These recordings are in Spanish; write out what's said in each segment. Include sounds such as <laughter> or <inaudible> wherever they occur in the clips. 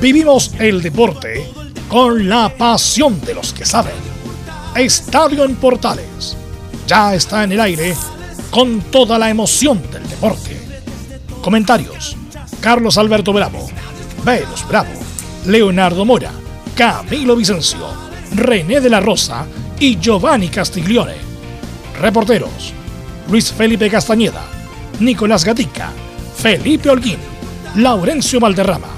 Vivimos el deporte con la pasión de los que saben. Estadio en Portales ya está en el aire con toda la emoción del deporte. Comentarios: Carlos Alberto Bravo, Velos Bravo, Leonardo Mora, Camilo Vicencio, René de la Rosa y Giovanni Castiglione. Reporteros: Luis Felipe Castañeda, Nicolás Gatica, Felipe Holguín, Laurencio Valderrama,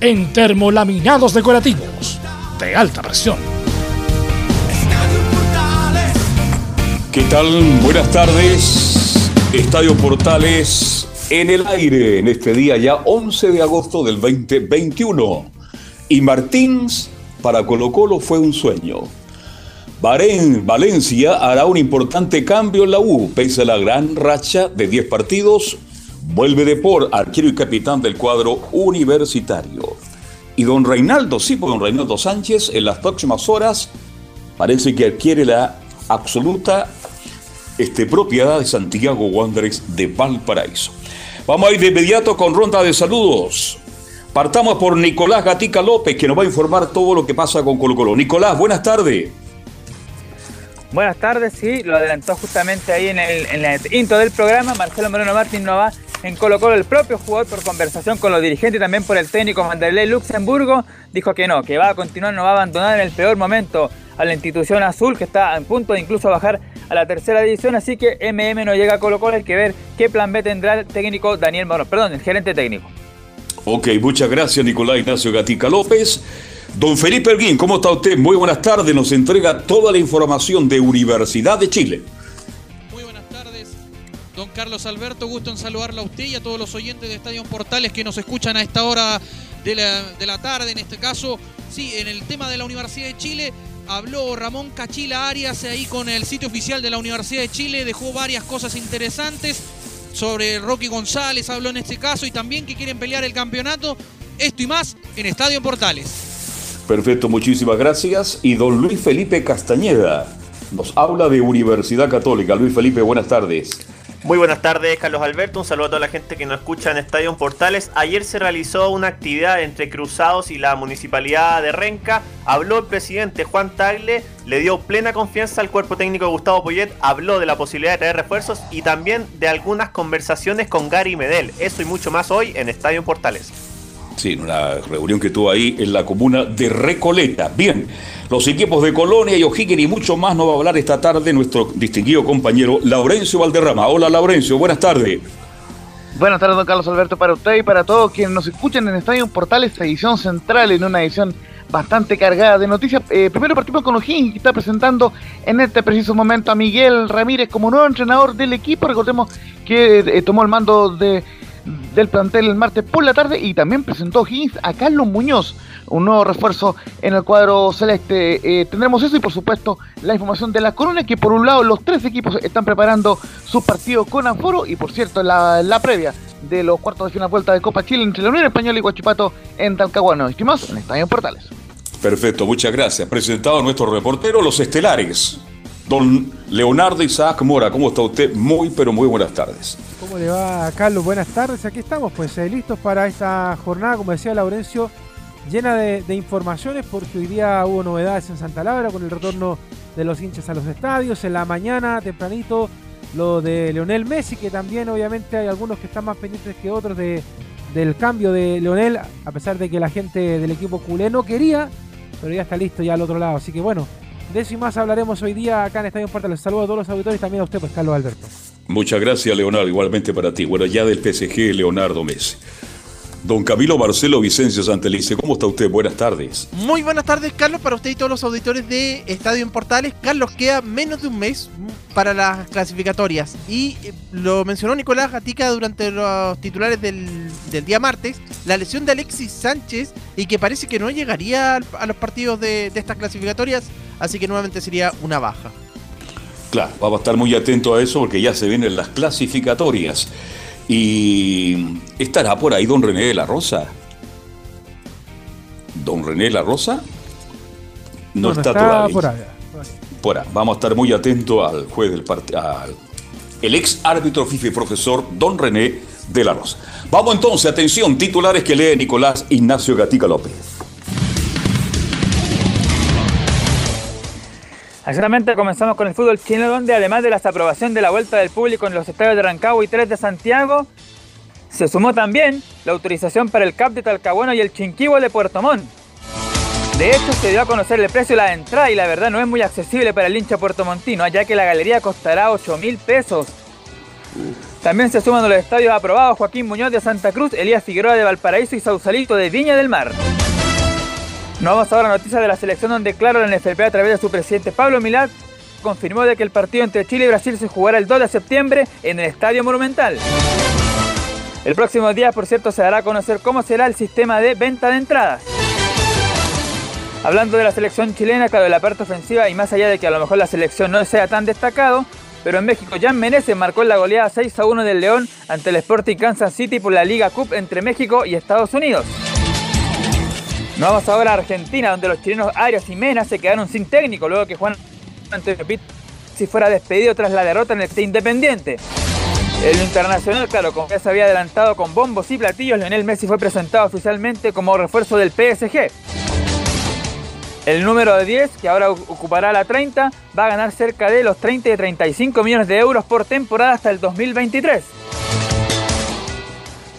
en termolaminados decorativos de alta presión. ¿Qué tal? Buenas tardes. Estadio Portales en el aire en este día ya 11 de agosto del 2021. Y Martins para Colo Colo fue un sueño. Bahrein, Valencia hará un importante cambio en la U, pese a la gran racha de 10 partidos. Vuelve de por arquero y capitán del cuadro universitario. Y don Reinaldo, sí, pues don Reinaldo Sánchez, en las próximas horas parece que adquiere la absoluta este, propiedad de Santiago Wanderers de Valparaíso. Vamos a ir de inmediato con ronda de saludos. Partamos por Nicolás Gatica López, que nos va a informar todo lo que pasa con Colo Colo. Nicolás, buenas tardes. Buenas tardes, sí, lo adelantó justamente ahí en el, intro del programa. Marcelo Moreno Martín no va en Colo Colo, el propio jugador por conversación con los dirigentes y también por el técnico Manderley Luxemburgo, dijo que no, que va a continuar, no va a abandonar en el peor momento a la institución azul, que está en punto de incluso bajar a la tercera división, así que MM no llega a Colo Colo, hay que ver qué plan B tendrá el técnico Daniel Moreno, perdón, el gerente técnico. Ok, muchas gracias Nicolás Ignacio Gatica López. Don Felipe Erguín, ¿cómo está usted? Muy buenas tardes, nos entrega toda la información de Universidad de Chile. Don Carlos Alberto, gusto en saludarla a usted y a todos los oyentes de Estadio Portales que nos escuchan a esta hora de la, de la tarde, en este caso, sí, en el tema de la Universidad de Chile, habló Ramón Cachila Arias ahí con el sitio oficial de la Universidad de Chile, dejó varias cosas interesantes sobre Rocky González, habló en este caso, y también que quieren pelear el campeonato, esto y más en Estadio Portales. Perfecto, muchísimas gracias. Y don Luis Felipe Castañeda nos habla de Universidad Católica. Luis Felipe, buenas tardes. Muy buenas tardes, Carlos Alberto. Un saludo a toda la gente que nos escucha en Estadio Portales. Ayer se realizó una actividad entre Cruzados y la Municipalidad de Renca. Habló el presidente Juan Tagle, le dio plena confianza al cuerpo técnico de Gustavo Poyet, habló de la posibilidad de traer refuerzos y también de algunas conversaciones con Gary Medel. Eso y mucho más hoy en Estadio Portales. Sí, en una reunión que tuvo ahí en la comuna de Recoleta. Bien, los equipos de Colonia y O'Higgins y mucho más nos va a hablar esta tarde nuestro distinguido compañero Laurencio Valderrama. Hola Laurencio, buenas tardes. Buenas tardes, don Carlos Alberto, para usted y para todos quienes nos escuchan en Estadio Portales, edición central, en una edición bastante cargada de noticias. Eh, primero partimos con O'Higgins, que está presentando en este preciso momento a Miguel Ramírez como nuevo entrenador del equipo. Recordemos que eh, tomó el mando de del plantel el martes por la tarde y también presentó Higgins a Carlos Muñoz, un nuevo refuerzo en el cuadro celeste. Eh, tendremos eso y por supuesto la información de la corona, que por un lado los tres equipos están preparando su partido con aforo y por cierto la, la previa de los cuartos de final vuelta de Copa Chile entre la Unión Española y Guachipato en Talcahuano. Estimados en Estadio Portales. Perfecto, muchas gracias. Presentado a nuestro reportero, los estelares. Don Leonardo Isaac Mora, ¿cómo está usted? Muy, pero muy buenas tardes. ¿Cómo le va, Carlos? Buenas tardes. Aquí estamos, pues eh, listos para esta jornada, como decía Laurencio, llena de, de, informaciones, porque hoy día hubo novedades en Santa Laura con el retorno de los hinchas a los estadios. En la mañana, tempranito, lo de Leonel Messi, que también obviamente hay algunos que están más pendientes que otros de, del cambio de Leonel, a pesar de que la gente del equipo culé no quería, pero ya está listo ya al otro lado. Así que bueno, de eso y más hablaremos hoy día acá en Estadio Portales. Les saludo a todos los auditores y también a usted, pues Carlos Alberto. Muchas gracias, Leonardo. Igualmente para ti. Bueno, ya del PSG, Leonardo Messi. Don Camilo Marcelo Vicencio Santelice, ¿cómo está usted? Buenas tardes. Muy buenas tardes, Carlos, para usted y todos los auditores de Estadio en Portales. Carlos, queda menos de un mes, para las clasificatorias. Y eh, lo mencionó Nicolás Gatica durante los titulares del, del, día martes, la lesión de Alexis Sánchez y que parece que no llegaría a los partidos de, de estas clasificatorias, así que nuevamente sería una baja. Claro, vamos a estar muy atentos a eso porque ya se vienen las clasificatorias. Y estará por ahí don René de la Rosa. Don René de la Rosa no, está, todavía. Por allá. Por ahí. Vamos a estar muy atentos al juez del partido, el ex árbitro FIFA y profesor don René de la Rosa. Vamos entonces, atención, titulares que lee Nicolás Ignacio Gatica López. Exactamente, comenzamos con el fútbol chino, donde además de la aprobación de la vuelta del público en los estadios de Rancagua y 3 de Santiago, se sumó también la autorización para el CAP de Talcahuano y el Chinquibo de Puerto Montt. De hecho, se dio a conocer el precio de la entrada y la verdad no es muy accesible para el hincha puertomontino, ya que la galería costará 8 mil pesos. También se suman los estadios aprobados Joaquín Muñoz de Santa Cruz, Elías Figueroa de Valparaíso y Sausalito de Viña del Mar. Nos vamos ahora a noticias de la selección donde claro la NFP a través de su presidente Pablo Milad confirmó de que el partido entre Chile y Brasil se jugará el 2 de septiembre en el Estadio Monumental. El próximo día, por cierto, se dará a conocer cómo será el sistema de venta de entradas. Hablando de la selección chilena, claro, de la parte ofensiva y más allá de que a lo mejor la selección no sea tan destacado, pero en México Jan Menezes marcó la goleada 6 a 1 del León ante el Sporting Kansas City por la Liga Cup entre México y Estados Unidos. Nos vamos ahora a Argentina, donde los chilenos Arias y Mena se quedaron sin técnico luego que Juan Antonio si fuera despedido tras la derrota en el Este Independiente. El internacional, claro, como ya se había adelantado con bombos y platillos, Lionel Messi fue presentado oficialmente como refuerzo del PSG. El número de 10, que ahora ocupará la 30, va a ganar cerca de los 30 y 35 millones de euros por temporada hasta el 2023.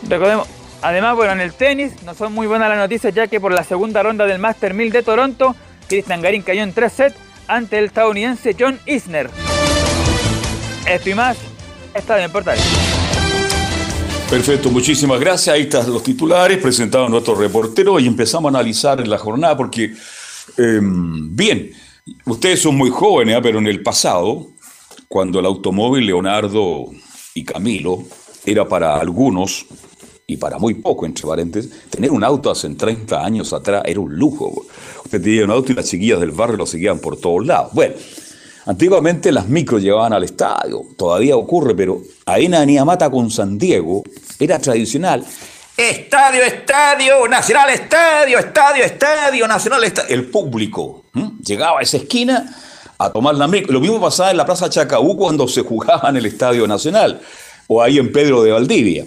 Recordemos, Además, bueno, en el tenis no son muy buenas las noticias ya que por la segunda ronda del Master 1000 de Toronto, Cristian Garín cayó en 3 sets ante el estadounidense John Isner. Esto y más está en portal. Perfecto, muchísimas gracias. Ahí están los titulares presentados nuestro reportero y empezamos a analizar la jornada porque, em, bien, ustedes son muy jóvenes, ¿eh? pero en el pasado, cuando el automóvil Leonardo y Camilo era para algunos y para muy poco, entre paréntesis, tener un auto hace 30 años atrás era un lujo. Usted tenía un auto y las chiquillas del barrio lo seguían por todos lados. Bueno, antiguamente las micros llevaban al estadio, todavía ocurre, pero ahí en con San Diego era tradicional. Estadio, estadio, nacional, estadio, estadio, estadio, nacional, estadio. El público llegaba a esa esquina a tomar la micro. Lo mismo pasaba en la Plaza Chacaú cuando se jugaba en el Estadio Nacional o ahí en Pedro de Valdivia.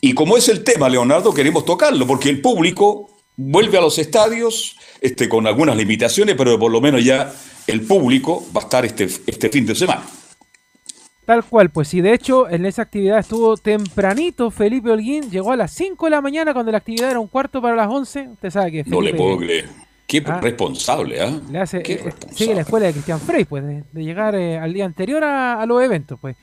Y como es el tema, Leonardo, queremos tocarlo, porque el público vuelve a los estadios este, con algunas limitaciones, pero por lo menos ya el público va a estar este, este fin de semana. Tal cual, pues sí, de hecho en esa actividad estuvo tempranito Felipe Holguín, llegó a las 5 de la mañana cuando la actividad era un cuarto para las 11, usted sabe que... no le puedo creer. Qué ah, responsable, ¿ah? Le hace, Qué eh, sigue la escuela de Cristian Frey, pues, de, llegar eh, al día anterior a, a, los eventos, pues.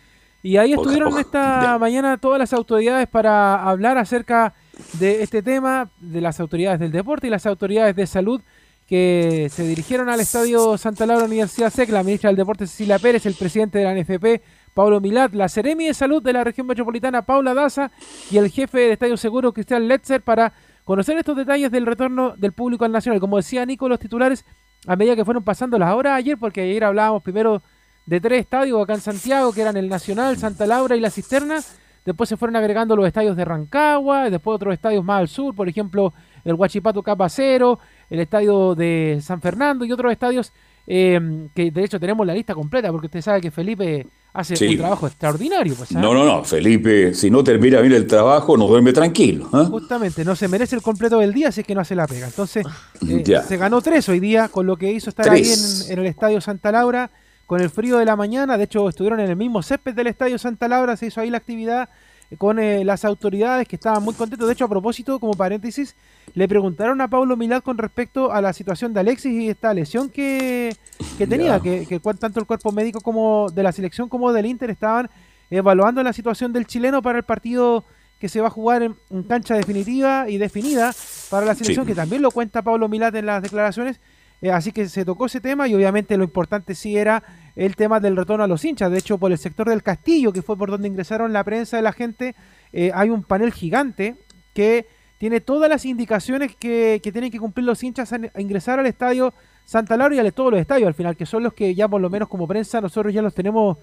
Y ahí estuvieron esta mañana todas las autoridades para hablar acerca de este tema, de las autoridades del deporte y las autoridades de salud que se dirigieron al Estadio Santa Laura Universidad SEC, la ministra del Deporte Cecilia Pérez, el presidente de la NFP, Pablo Milat, la Seremi de Salud de la región metropolitana, Paula Daza, y el jefe del Estadio Seguro, Cristian Letzer, para conocer estos detalles del retorno del público al Nacional. Como decía Nico, los titulares, a medida que fueron pasando las horas ayer, porque ayer hablábamos primero de tres estadios acá en Santiago, que eran el Nacional, Santa Laura y la Cisterna. Después se fueron agregando los estadios de Rancagua, después otros estadios más al sur, por ejemplo, el Huachipato Capacero, el estadio de San Fernando y otros estadios eh, que de hecho tenemos la lista completa, porque usted sabe que Felipe hace un trabajo extraordinario. Pues, no, no, no, Felipe, si no termina bien el trabajo, no duerme tranquilo. ¿ah? Justamente, no se merece el completo del día, así es que no hace la pega. Entonces, <laughs> eh, se ganó tres hoy día con lo que hizo estar ahí en el Estadio Santa Laura con el frío de la mañana. De hecho, estuvieron en el mismo césped del Estadio Santa Laura, se hizo ahí la actividad eh, con eh, las autoridades que estaban muy contentos. De hecho, a propósito, como paréntesis, le preguntaron a Pablo Milad con respecto a la situación de Alexis y esta lesión que, tenía, que, que, tanto el cuerpo médico como de la selección como del Inter estaban evaluando la situación del chileno para el partido que se va a jugar en, cancha definitiva y definida para la selección, que también lo cuenta Pablo Milad en las declaraciones Eh, así que se tocó ese tema y obviamente lo importante sí era el tema del retorno a los hinchas. De hecho, por el sector del castillo, que fue por donde ingresaron la prensa de la gente, eh, hay un panel gigante que tiene todas las indicaciones que, tienen que cumplir los hinchas a, ingresar al estadio Santa Laura y a todos los estadios al final, que son los que ya por lo menos como prensa nosotros ya los tenemos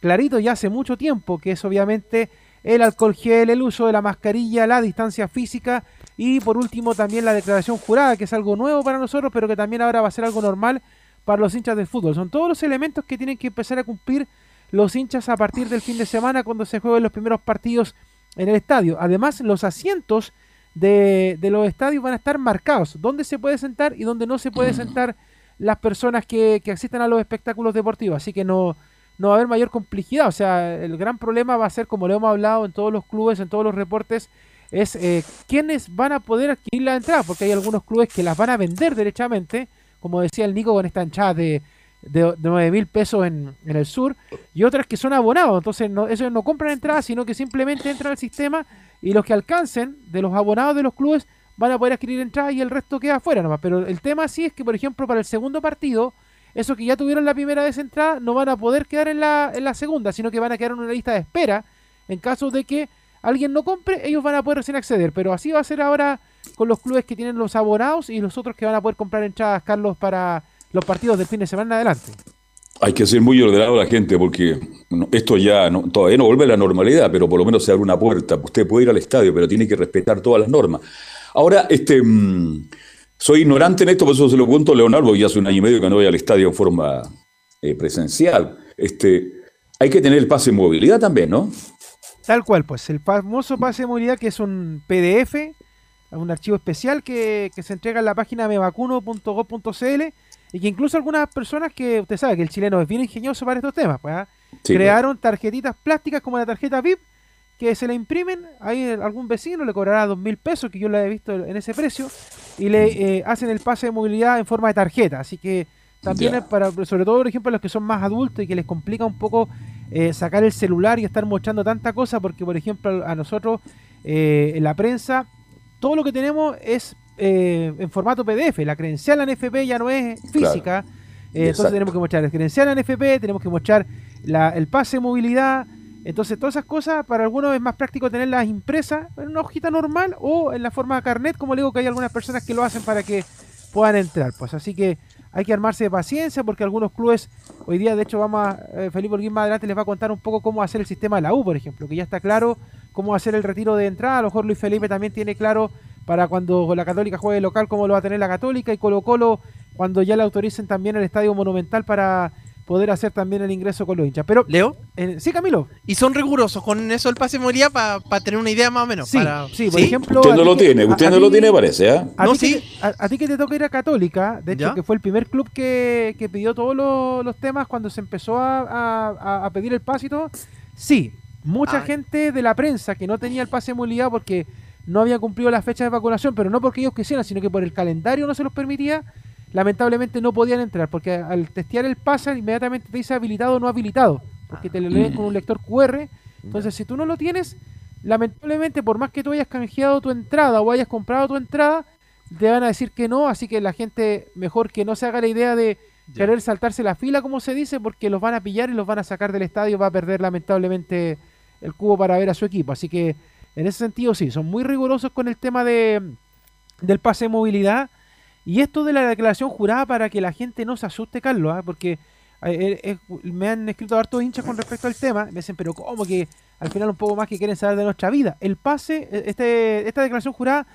claritos ya hace mucho tiempo, que es obviamente el alcohol gel, el uso de la mascarilla, la distancia física y por último también la declaración jurada, que es algo nuevo para nosotros, pero que también ahora va a ser algo normal para los hinchas del fútbol. Son todos los elementos que tienen que empezar a cumplir los hinchas a partir del fin de semana cuando se jueguen los primeros partidos en el estadio. Además, los asientos de, los estadios van a estar marcados, dónde se puede sentar y dónde no se puede sentar las personas que, que asisten a los espectáculos deportivos. Así que no, no va a haber mayor complejidad. O sea, el gran problema va a ser, como lo hemos hablado en todos los clubes, en todos los reportes, es eh, quiénes van a poder adquirir la entrada, porque hay algunos clubes que las van a vender derechamente, como decía el Nico con esta hinchada de, de, 9 mil pesos en, el sur, y otras que son abonados, entonces no, no compran entradas, sino que simplemente entran al sistema y los que alcancen de los abonados de los clubes van a poder adquirir entradas y el resto queda afuera nomás. Pero el tema sí es que, por ejemplo, para el segundo partido, esos que ya tuvieron la primera vez entrada no van a poder quedar en la, en la segunda, sino que van a quedar en una lista de espera en caso de que alguien no compre, ellos van a poder recién acceder. Pero así va a ser ahora con los clubes que tienen los abonados y los otros que van a poder comprar entradas, Carlos, para los partidos del fin de semana adelante. Hay que ser muy ordenado la gente porque esto ya no, todavía no vuelve a la normalidad, pero por lo menos se abre una puerta. Usted puede ir al estadio, pero tiene que respetar todas las normas. Ahora, este, mm, soy ignorante en esto, por eso se lo pregunto a Leonardo, ya hace un año y medio que no voy al estadio en forma eh, presencial. Este, hay que tener el pase de movilidad también, ¿no? Tal cual, pues el famoso pase de movilidad que es un PDF, un archivo especial que, se entrega en la página mevacuno.gov.cl y que incluso algunas personas que usted sabe que el chileno es bien ingenioso para estos temas, pues, ¿ah? crearon tarjetitas plásticas como la tarjeta VIP que se le imprimen, ahí algún vecino le cobrará dos mil pesos, que yo la he visto en ese precio, y le mm. eh, hacen el pase de movilidad en forma de tarjeta. Así que también es para, sobre todo, por ejemplo, los que son más adultos y que les complica un poco eh, sacar el celular y estar mostrando tanta cosa, porque por ejemplo a nosotros eh, en la prensa todo lo que tenemos es eh, en formato PDF, la credencial en FP ya no es física, entonces tenemos que mostrar la credencial en FP, tenemos que mostrar el pase de movilidad, entonces todas esas cosas para algunos es más práctico tenerlas impresas en una hojita normal o en la forma de carnet, como le digo que hay algunas personas que lo hacen para que puedan entrar, pues. Así que hay que armarse de paciencia porque algunos clubes, hoy día de hecho vamos a, eh, Felipe Olguín más adelante les va a contar un poco cómo hacer el sistema de la U, por ejemplo, que ya está claro cómo hacer el retiro de entrada, a lo mejor Luis Felipe también tiene claro para cuando la Católica juegue local cómo lo va a tener la Católica y Colo Colo cuando ya le autoricen también el Estadio Monumental para poder hacer también el ingreso con los hinchas. Pero, Leo, sí, Camilo. Y son rigurosos con eso el pase de movilidad para tener una idea más o menos. Sí, sí por ejemplo. Usted no lo tiene, usted no lo tiene, parece, ¿eh? A, no, ti sí. a, ti que te toca ir a Católica, de hecho, que fue el primer club que, pidió todos los, temas cuando se empezó a, pedir el pase y todo. Sí, mucha ah. gente de la prensa que no tenía el pase de movilidad porque no había cumplido la fecha de vacunación, pero no porque ellos quisieran, sino que por el calendario no se los permitía lamentablemente no podían entrar, porque al testear el pase inmediatamente te dice habilitado o no habilitado, porque te lo leen con un lector QR. Entonces, si tú no lo tienes, lamentablemente, por más que tú hayas canjeado tu entrada o hayas comprado tu entrada, te van a decir que no, así que la gente mejor que no se haga la idea de querer saltarse la fila, como se dice, porque los van a pillar y los van a sacar del estadio, va a perder lamentablemente el cubo para ver a su equipo. Así que en ese sentido sí, son muy rigurosos con el tema de del pase de movilidad y esto de la declaración jurada para que la gente no se asuste, Carlos, ¿ah? porque eh, eh, me han escrito hartos hinchas con respecto al tema. Me dicen, pero ¿cómo que al final un poco más que quieren saber de nuestra vida? El pase, e, este, esta declaración jurada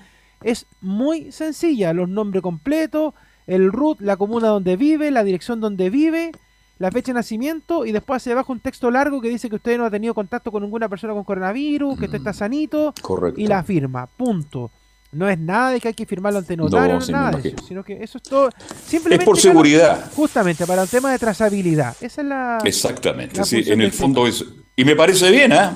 es muy sencilla. Los nombres completos, el root, la comuna donde vive, la dirección donde vive, la fecha de nacimiento y después hacia abajo un texto largo que dice que usted no ha tenido contacto con ninguna persona con coronavirus, que usted está sanito y la firma. Punto. No es nada de que hay que firmarlo ante notario, no, nada de eso, sino que eso es todo. Simplemente es por seguridad. justamente para un tema de trazabilidad. Esa es la. Exactamente, sí, en el fondo es. Y me parece bien, ¿eh?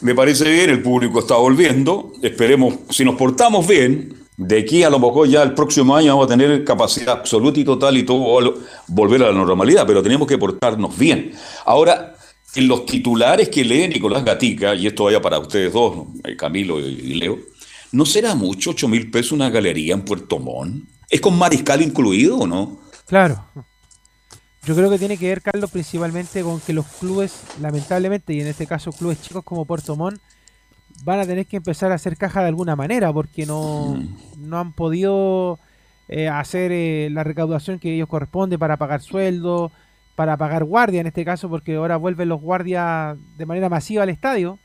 Me parece bien, el público está volviendo. Esperemos, si nos portamos bien, de aquí a lo mejor ya el próximo año vamos a tener capacidad absoluta y total y todo volver a la normalidad, pero tenemos que portarnos bien. Ahora, en los titulares que lee Nicolás Gatica, y esto vaya para ustedes dos, eh, Camilo y Leo, ¿No será mucho 8 mil pesos una galería en Puerto Montt? ¿Es con mariscal incluido o no? Claro. Yo creo que tiene que ver, Carlos, principalmente con que los clubes, lamentablemente, y en este caso clubes chicos como Puerto Montt, van a tener que empezar a hacer caja de alguna manera, porque no, Mm. no han podido eh, hacer eh, la recaudación que ellos corresponde para pagar sueldo, para pagar guardia en este caso, porque ahora vuelven los guardias de manera masiva al estadio.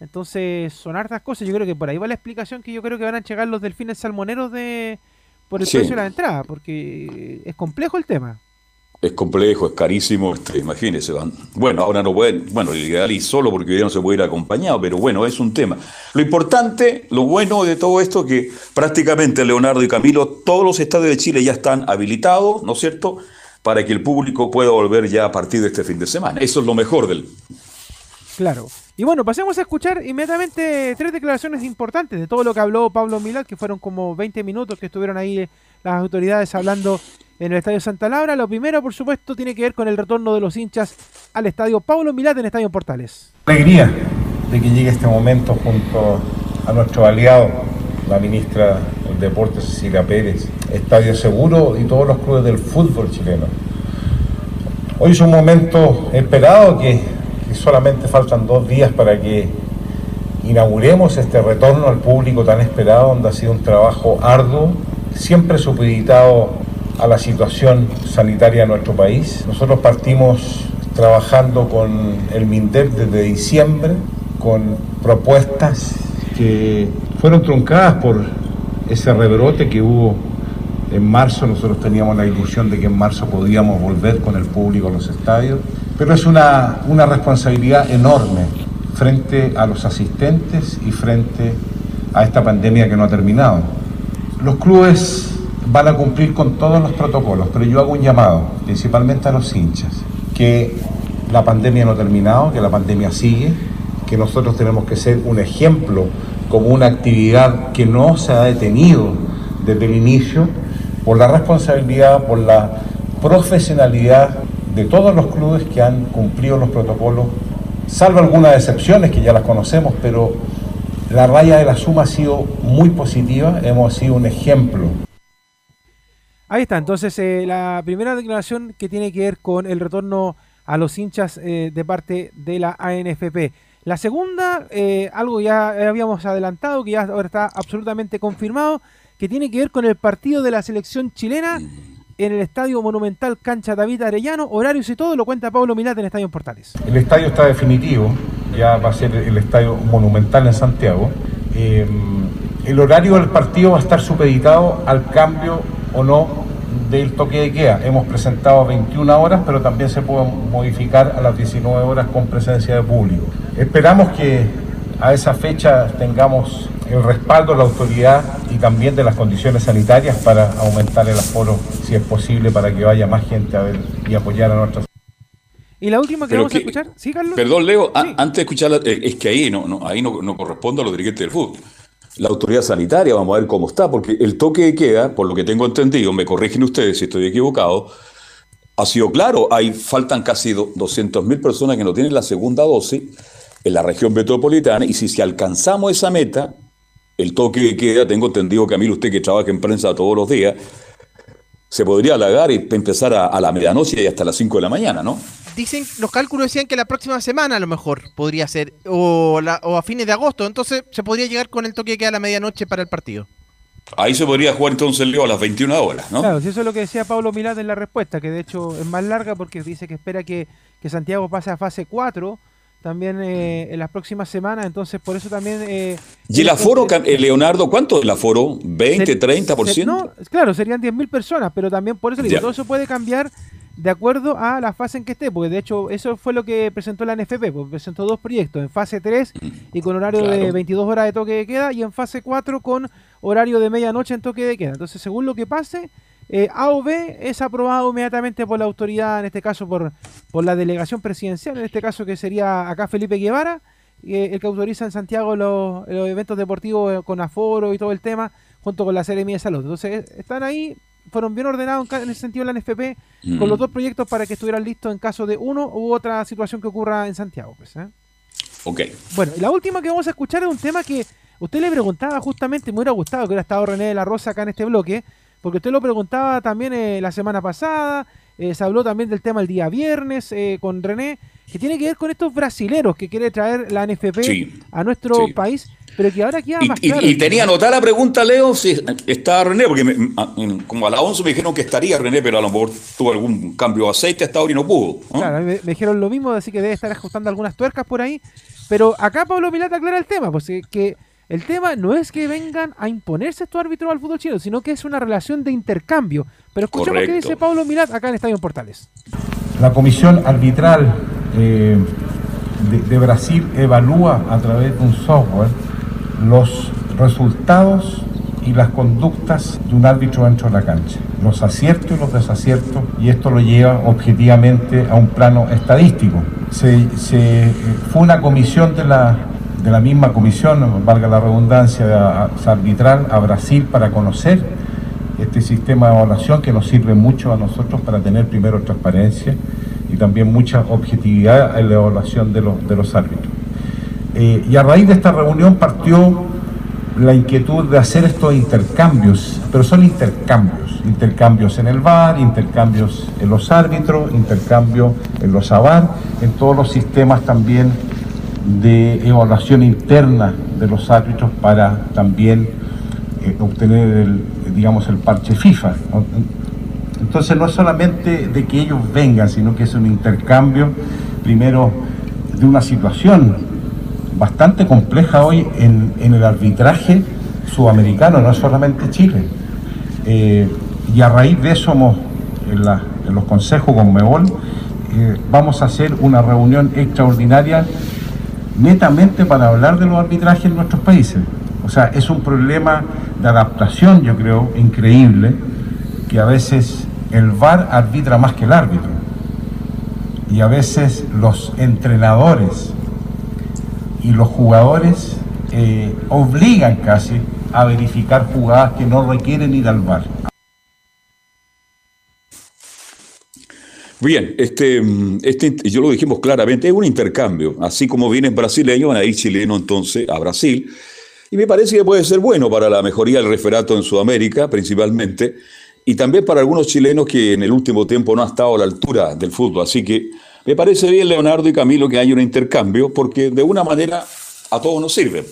Entonces son hartas cosas. Yo creo que por ahí va la explicación que yo creo que van a llegar los delfines salmoneros de por el Sí. precio de la entrada, porque es complejo el tema. Es complejo, es carísimo, este, imagínense. van. Bueno, ahora no pueden, bueno, el ideal y solo porque día no se puede ir acompañado, pero bueno, es un tema. Lo importante, lo bueno de todo esto, que prácticamente Leonardo y Camilo, todos los estadios de Chile ya están habilitados, ¿no es cierto?, para que el público pueda volver ya a partir de este fin de semana. Eso es lo mejor del... Claro. Y bueno, pasemos a escuchar inmediatamente tres declaraciones importantes de todo lo que habló Pablo Milad, que fueron como 20 minutos que estuvieron ahí las autoridades hablando en el Estadio Santa Laura. Lo primero, por supuesto, tiene que ver con el retorno de los hinchas al Estadio Pablo Milad en Estadio Portales. alegría de que llegue este momento junto a nuestro aliado, la ministra del Deporte Cecilia Pérez, Estadio Seguro y todos los clubes del fútbol chileno. Hoy es un momento esperado que, solamente faltan dos días para que inauguremos este retorno al público tan esperado, donde ha sido un trabajo arduo, siempre supeditado a la situación sanitaria de nuestro país. Nosotros partimos trabajando con el MINDEP desde diciembre, con propuestas que fueron truncadas por ese rebrote que hubo en marzo. Nosotros teníamos la ilusión de que en marzo podíamos volver con el público a los estadios, pero es una, una responsabilidad enorme frente a los asistentes y frente a esta pandemia que no ha terminado. Los clubes van a cumplir con todos los protocolos, pero yo hago un llamado, principalmente a los hinchas, que la pandemia no ha terminado, que la pandemia sigue, que nosotros tenemos que ser un ejemplo como una actividad que no se ha detenido desde el inicio, por la responsabilidad, por la profesionalidad de todos los clubes que han cumplido los protocolos, salvo algunas excepciones que ya las conocemos, pero la raya de la suma ha sido muy positiva, hemos sido un ejemplo. Ahí está, entonces eh, la primera declaración que tiene que ver con el retorno a los hinchas eh, de parte de la ANFP. La segunda, eh, algo ya habíamos adelantado, que ya ahora está absolutamente confirmado, que tiene que ver con el partido de la selección chilena en el Estadio Monumental Cancha David Arellano, horarios y todo, lo cuenta Pablo Milat en Estadio Portales. El estadio está definitivo, ya va a ser el estadio monumental en Santiago. Eh, el horario del partido va a estar supeditado al cambio o no del toque de queda. Hemos presentado 21 horas, pero también se puede modificar a las 19 horas con presencia de público. Esperamos que a esa fecha tengamos el respaldo de la autoridad y también de las condiciones sanitarias para aumentar el aforo, si es posible, para que vaya más gente a ver y apoyar a nuestras Y la última que Pero vamos a escuchar, ¿sí, Carlos? Perdón, Leo, a- antes de escuchar, la- eh, es que ahí no, no, ahí no, no corresponde a los dirigentes del fútbol. La autoridad sanitaria, vamos a ver cómo está, porque el toque de queda, por lo que tengo entendido, me corrigen ustedes si estoy equivocado, ha sido claro, hay, faltan casi 200.000 personas que no tienen la segunda dosis en la región metropolitana, y si, si alcanzamos esa meta, el toque de queda, tengo entendido, Camilo, usted que trabaja en prensa todos los días, se podría alargar y empezar a, a la medianoche y hasta las 5 de la mañana, ¿no? Dicen, los cálculos decían que la próxima semana a lo mejor podría ser, o, la- o a fines de agosto, entonces se podría llegar con el toque que queda a la medianoche para el partido. Ahí se podría jugar entonces Leo a las 21 horas, ¿no? Claro, si eso es lo que decía Pablo Milán en la respuesta, que de hecho es más larga porque dice que espera que, que Santiago pase a fase 4 también eh, en las próximas semanas, entonces por eso también... eh, ¿Y el aforo, eh, Leonardo, cuánto es el aforo? ¿20, ser- 30%? ser- no, claro, serían 10.000 personas, pero también por eso digo, todo eso puede cambiar de acuerdo a la fase en que esté, porque de hecho eso fue lo que presentó la NFP, porque presentó dos proyectos, en fase 3 y con horario de Claro. 22 horas de toque de queda, y en fase 4 con horario de medianoche en toque de queda. Entonces, según lo que pase, eh, A o B es aprobado inmediatamente por la autoridad, en este caso por, por la delegación presidencial, en este caso que sería acá Felipe Guevara, eh, el que autoriza en Santiago los, los eventos deportivos eh, con aforo y todo el tema, junto con la Seremía de Salud. Entonces, eh, están ahí, fueron bien ordenados en, ese sentido en la NFP, con Mm. los dos proyectos para que estuvieran listos en caso de uno u otra situación que ocurra en Santiago. Pues, ¿eh? Ok. Bueno, y la última que vamos a escuchar es un tema que usted le preguntaba justamente, me hubiera gustado que hubiera estado René de la Rosa acá en este bloque, porque usted lo preguntaba también eh, la semana pasada, eh, se habló también del tema el día viernes eh, con René, que tiene que ver con estos brasileros que quiere traer la NFP Sí, a nuestro sí. país, pero que ahora queda Y, más y- claro. y tenía anotada la pregunta, Leo, si está René, porque me- a- en- como a las 11 me dijeron que estaría René, pero a lo mejor tuvo algún cambio de aceite hasta ahora y no pudo. ¿no? Claro, me dijeron lo mismo, así que debe estar ajustando algunas tuercas por ahí. Pero acá Pablo Milata aclara el tema, pues eh, que el tema no es que vengan a imponerse estos árbitros al fútbol chino, sino que es una relación de intercambio. Pero escuchemos qué dice Pablo Milat acá en Estadio Portales. La comisión arbitral eh, de, de Brasil evalúa a través de un software los resultados y las conductas de un árbitro dentro de la cancha, los aciertos y los desaciertos, y esto lo lleva objetivamente a un plano estadístico. Se, se- eh, fue una comisión de la, de la misma comisión, valga la redundancia, arbitral a Brasil para conocer este sistema de evaluación que nos sirve mucho a nosotros para tener primero transparencia y también mucha objetividad en la evaluación de los, de los árbitros. Eh, y a raíz de esta reunión partió la inquietud de hacer estos intercambios, pero son intercambios, intercambios en el VAR, intercambios en los árbitros, intercambios en los AVAR, en todos los sistemas también de evaluación interna de los árbitros para también eh, obtener el, digamos, el parche FIFA. Entonces no es solamente de que ellos vengan, sino que es un intercambio, primero, de una situación bastante compleja hoy en, el arbitraje sudamericano, no es solamente Chile. Eh, y a raíz de eso, en los consejos con Mebol, eh, vamos a hacer una reunión extraordinaria netamente para hablar de los arbitrajes en nuestros países. O sea, es un problema de adaptación, yo creo, increíble, que a veces el VAR arbitra más que el árbitro. Y a veces los entrenadores y los jugadores eh, obligan casi a verificar jugadas que no requieren ir al VAR. Bien, este, mm, este, yo lo dijimos claramente, es un intercambio. Así como vienen brasileños, van a ir chilenos entonces a Brasil. Y me parece que puede ser bueno para la mejoría del referato en Sudamérica, principalmente, y también para algunos chilenos que en el último tiempo no han estado a la altura del fútbol. Así que me parece bien, Leonardo y Camilo, que haya un intercambio, porque de una manera a todos nos sirve.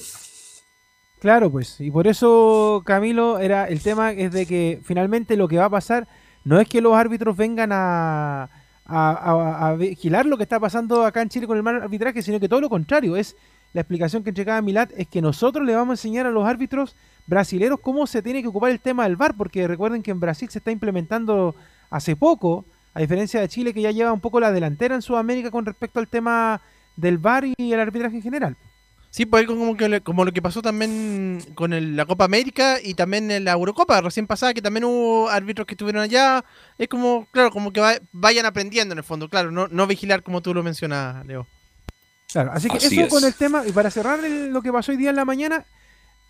Claro, pues, y por eso, Camilo, era el tema es de que finalmente lo que va a pasar no es que los árbitros vengan a, a, vigilar lo que está pasando acá en Chile con el mal arbitraje, sino que todo lo contrario, es la explicación que entregaba Milat, es que nosotros le vamos a enseñar a los árbitros brasileros cómo se tiene que ocupar el tema del VAR, porque recuerden que en Brasil se está implementando hace poco, a diferencia de Chile que ya lleva un poco la delantera en Sudamérica con respecto al tema del VAR y el arbitraje en general. Sí, pues algo como, que, como lo que pasó también con el- la Copa América y también en la Eurocopa recién pasada, que también hubo árbitros que estuvieron allá. Es como, claro, como que va- vayan aprendiendo en el fondo, claro, no, no vigilar como tú lo mencionas, Leo. Claro, así que Así eso es. con el tema, y para cerrar el- lo que pasó hoy día en la mañana,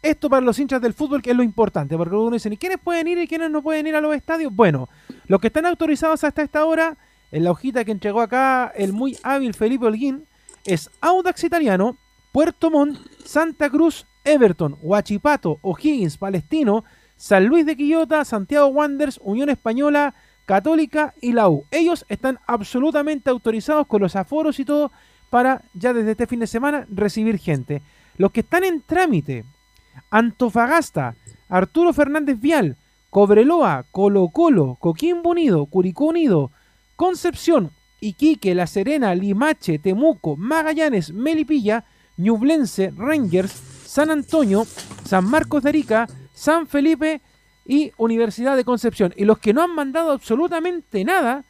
esto para los hinchas del fútbol que es lo importante, porque uno dice, ¿y quiénes pueden ir y quiénes no pueden ir a los estadios? Bueno, los que están autorizados hasta esta hora, en la hojita que entregó acá el muy hábil Felipe Holguín, es Audax Italiano, Puerto Montt, Santa Cruz, Everton, Huachipato, O'Higgins, Palestino, San Luis de Quillota, Santiago Wanderers, Unión Española, Católica y la U. Ellos están absolutamente autorizados con los aforos y todo para ya desde este fin de semana recibir gente. Los que están en trámite, Antofagasta, Arturo Fernández Vial, Cobreloa, Colo Colo, Coquimbo Unido, Curicó Unido, Concepción, Iquique, La Serena, Limache, Temuco, Magallanes, Melipilla, Ñublense, Rangers, San Antonio, San Marcos de Arica, San Felipe y Universidad de Concepción. Y los que no han mandado absolutamente nada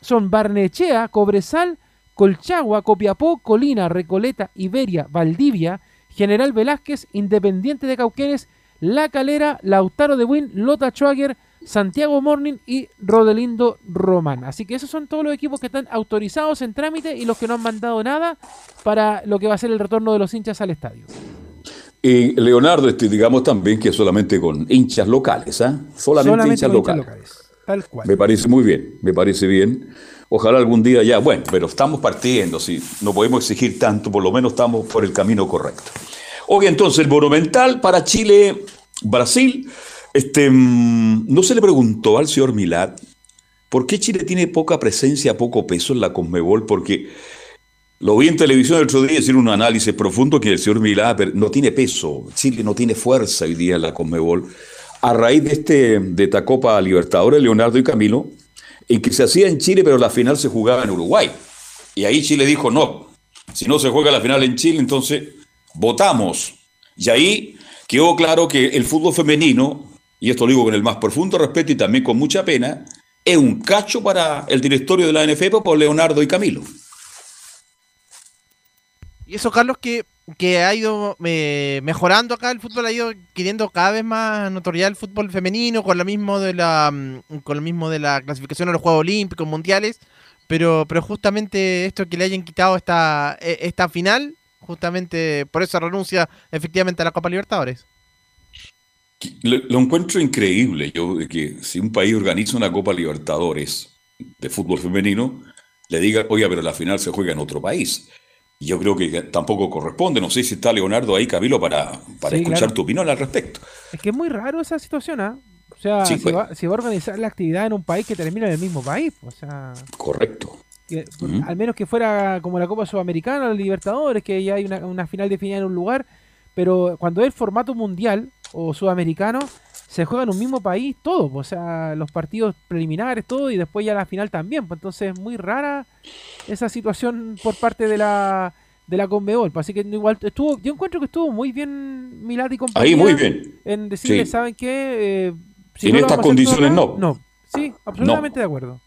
son Barnechea, Cobresal, Colchagua, Copiapó, Colina, Recoleta, Iberia, Valdivia, General Velázquez, Independiente de Cauquenes, La Calera, Lautaro de Buin, Lota Schwager, Santiago Morning y Rodelindo Román. Así que esos son todos los equipos que están autorizados en trámite y los que no han mandado nada para lo que va a ser el retorno de los hinchas al estadio. Y Leonardo, este, digamos también que solamente con hinchas locales, ¿ah? Solamente, hinchas con locales. Tal cual. Me parece muy bien, me parece bien. Ojalá algún día ya, bueno, pero estamos partiendo, sí, no podemos exigir tanto, por lo menos estamos por el camino correcto. Hoy entonces el Monumental para Chile, Brasil, Este, mm, ¿No se le preguntó al señor Milad por qué Chile tiene poca presencia, poco peso en la Conmebol? Porque lo vi en televisión el otro día decir un análisis profundo que el señor Milad no tiene peso, Chile no tiene fuerza hoy día en la Conmebol. A raíz de, este, de esta Copa Libertadores, Leonardo y Camilo, en que se hacía en Chile, pero la final se jugaba en Uruguay. Y ahí Chile dijo, no, si no se juega la final en Chile, entonces votamos. Y ahí quedó claro que el fútbol femenino, y esto lo digo con el más profundo respeto y también con mucha pena, es un cacho para el directorio de la NFP por Leonardo y Camilo. Y eso, Carlos, que, que ha ido eh, mejorando acá, el fútbol ha ido queriendo cada vez más notoriedad el fútbol femenino, con lo mismo de la mm, con lo mismo de la clasificación a los Juegos Olímpicos, Mundiales, pero, pero justamente esto que le hayan quitado esta, e, esta final, justamente por eso renuncia efectivamente a la Copa Libertadores. Lo, lo encuentro increíble, yo, que si un país organiza una Copa Libertadores de fútbol femenino, le diga, oiga, pero la final se juega en otro país. Yo creo que tampoco corresponde. No sé si está Leonardo ahí, Camilo, para, para Sí, escuchar claro. tu opinión al respecto. Es que es muy raro esa situación, ¿ah? O sea, Sí, se, pues. va, se va a organizar la actividad en un país que termina en el mismo país. O sea, Correcto. que- al menos que fuera como la Copa Sudamericana, los Libertadores, que ya hay una, una final definida en un lugar. Pero cuando es el formato mundial o sudamericano, se juega en un mismo país todo. O sea, los partidos preliminares, todo, y después ya la final también. entonces es muy rara esa situación por parte de la de la Conmebol. Así que igual estuvo, yo encuentro que estuvo muy bien Milad y compañía Ahí muy bien. en decirle, Sí. ¿saben qué? Eh, En lo estas condiciones, no. No, sí, absolutamente de acuerdo.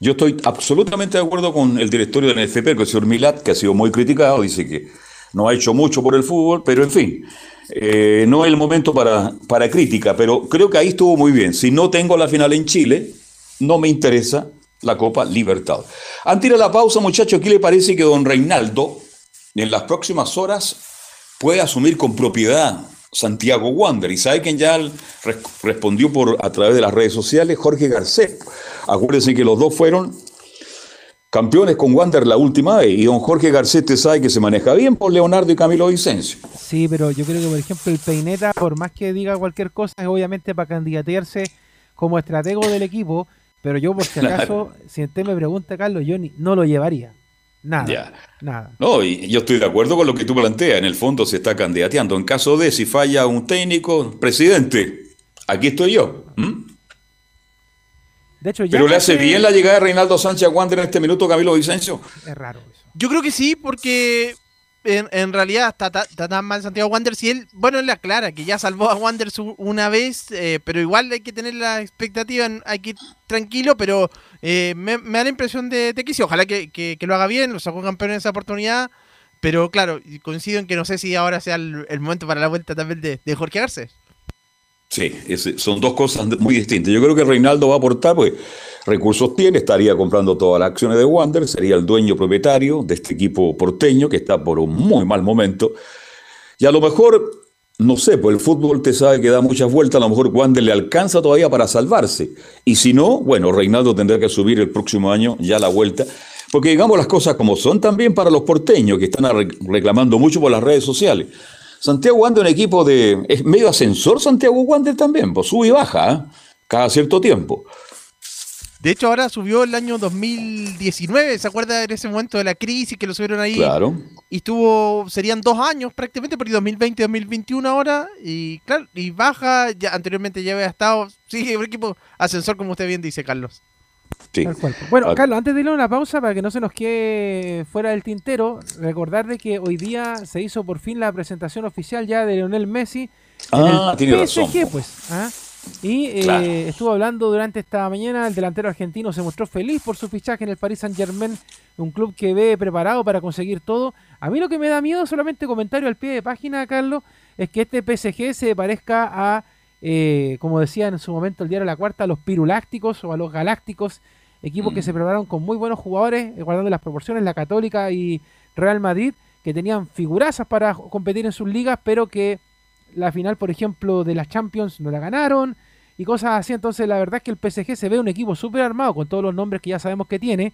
Yo estoy absolutamente de acuerdo con el directorio de la NFP, con el señor Milat, que ha sido muy criticado, dice que no ha hecho mucho por el fútbol, pero en fin, eh, no es el momento para, para crítica, pero creo que ahí estuvo muy bien. Si no tengo la final en Chile, no me interesa la Copa Libertad. Antes de la pausa, muchachos, aquí le parece que don Reinaldo, en las próximas horas, puede asumir con propiedad Santiago Wander. ¿Y sabe quién ya res- respondió por, a través de las redes sociales? Jorge Garcés. Acuérdense que los dos fueron campeones con Wander la última vez. Y don Jorge Garcés te sabe que se maneja bien por Leonardo y Camilo Vicencio. Sí, pero yo creo que, por ejemplo, el Peineta, por más que diga cualquier cosa, es obviamente para candidatearse como estratego del equipo. Pero yo, por si Claro. acaso, si usted me pregunta, Carlos, yo ni- no lo llevaría. Nada. Ya. Nada. No, y yo estoy de acuerdo con lo que tú planteas. En el fondo se está candidateando. En caso de si falla un técnico, presidente, aquí estoy yo. ¿m? De hecho, ya Pero le hace bien la llegada de Reinaldo Sánchez a Wander en este minuto, Camilo Vicencio. Es raro eso. Yo creo que sí, porque en, en realidad está, ta- está tan mal Santiago Wander. Si él, bueno, él le aclara que ya salvó a Wander una vez, eh, pero igual hay que tener la expectativa, hay que ir tranquilo, pero eh, me, me da la impresión de, de que sí. Ojalá que, que- que lo haga bien, lo sacó campeón en esa oportunidad. Pero claro, coincido en que no sé si ahora sea el, el momento para la vuelta también de, de Jorge Garcés. Sí, son dos cosas muy distintas. Yo creo que Reinaldo va a aportar, pues recursos tiene, estaría comprando todas las acciones de Wander, sería el dueño propietario de este equipo porteño que está por un muy mal momento. Y a lo mejor, no sé, pues el fútbol te sabe que da muchas vueltas, a lo mejor Wander le alcanza todavía para salvarse. Y si no, bueno, Reinaldo tendrá que subir el próximo año ya la vuelta. Porque digamos las cosas como son también para los porteños que están reclamando mucho por las redes sociales. Santiago Wander, un equipo de. Es medio ascensor Santiago Wander también, pues sube y baja, ¿eh? cada cierto tiempo. De hecho, ahora subió el año 2019, ¿se acuerda en ese momento de la crisis que lo subieron ahí? Claro. y estuvo serían dos años prácticamente porque 2020 2021 ahora y claro y baja ya anteriormente ya había estado sí un equipo ascensor como usted bien dice Carlos Sí. Bueno, Ah. Carlos, antes de ir a una pausa para que no se nos quede fuera del tintero, recordar de que hoy día se hizo por fin la presentación oficial ya de Lionel Messi. en Ah, el tiene PSG, razón. pues. ¿ah? Y eh, Claro. estuvo hablando durante esta mañana, el delantero argentino se mostró feliz por su fichaje en el Paris Saint Germain, un club que ve preparado para conseguir todo. A mí lo que me da miedo, solamente comentario al pie de página, Carlos, es que este PSG se parezca a, eh, como decía en su momento el diario La Cuarta, a los pirulácticos o a los galácticos, equipos que Mm. se prepararon con muy buenos jugadores, eh, guardando las proporciones, la Católica y Real Madrid, que tenían figurazas para competir en sus ligas, pero que la final, por ejemplo, de las Champions no la ganaron y cosas así. Entonces, la verdad es que el PSG se ve un equipo súper armado con todos los nombres que ya sabemos que tiene,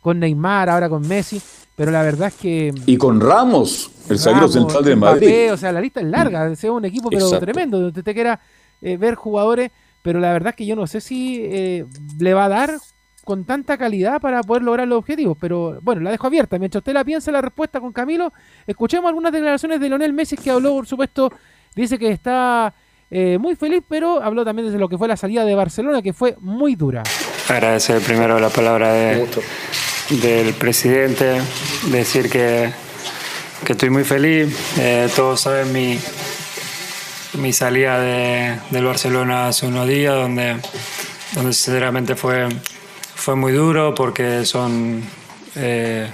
con Neymar, ahora con Messi, pero la verdad es que. Y con Ramos, el zaguero central de Madrid. O sea, la lista es larga, es un equipo pero Exacto. tremendo. Donde usted quiera eh, ver jugadores, pero la verdad es que yo no sé si eh, le va a dar con tanta calidad para poder lograr los objetivos. Pero bueno, la dejo abierta. Mientras usted la piensa la respuesta con Camilo, escuchemos algunas declaraciones de Leonel Messi que habló, por supuesto, dice que está eh, muy feliz, pero habló también de lo que fue la salida de Barcelona, que fue muy dura. Agradecer primero la palabra de, del presidente, decir que, que estoy muy feliz. Eh, todos saben mi, mi salida de, del Barcelona hace unos días, donde, donde sinceramente fue, fue muy duro porque son eh,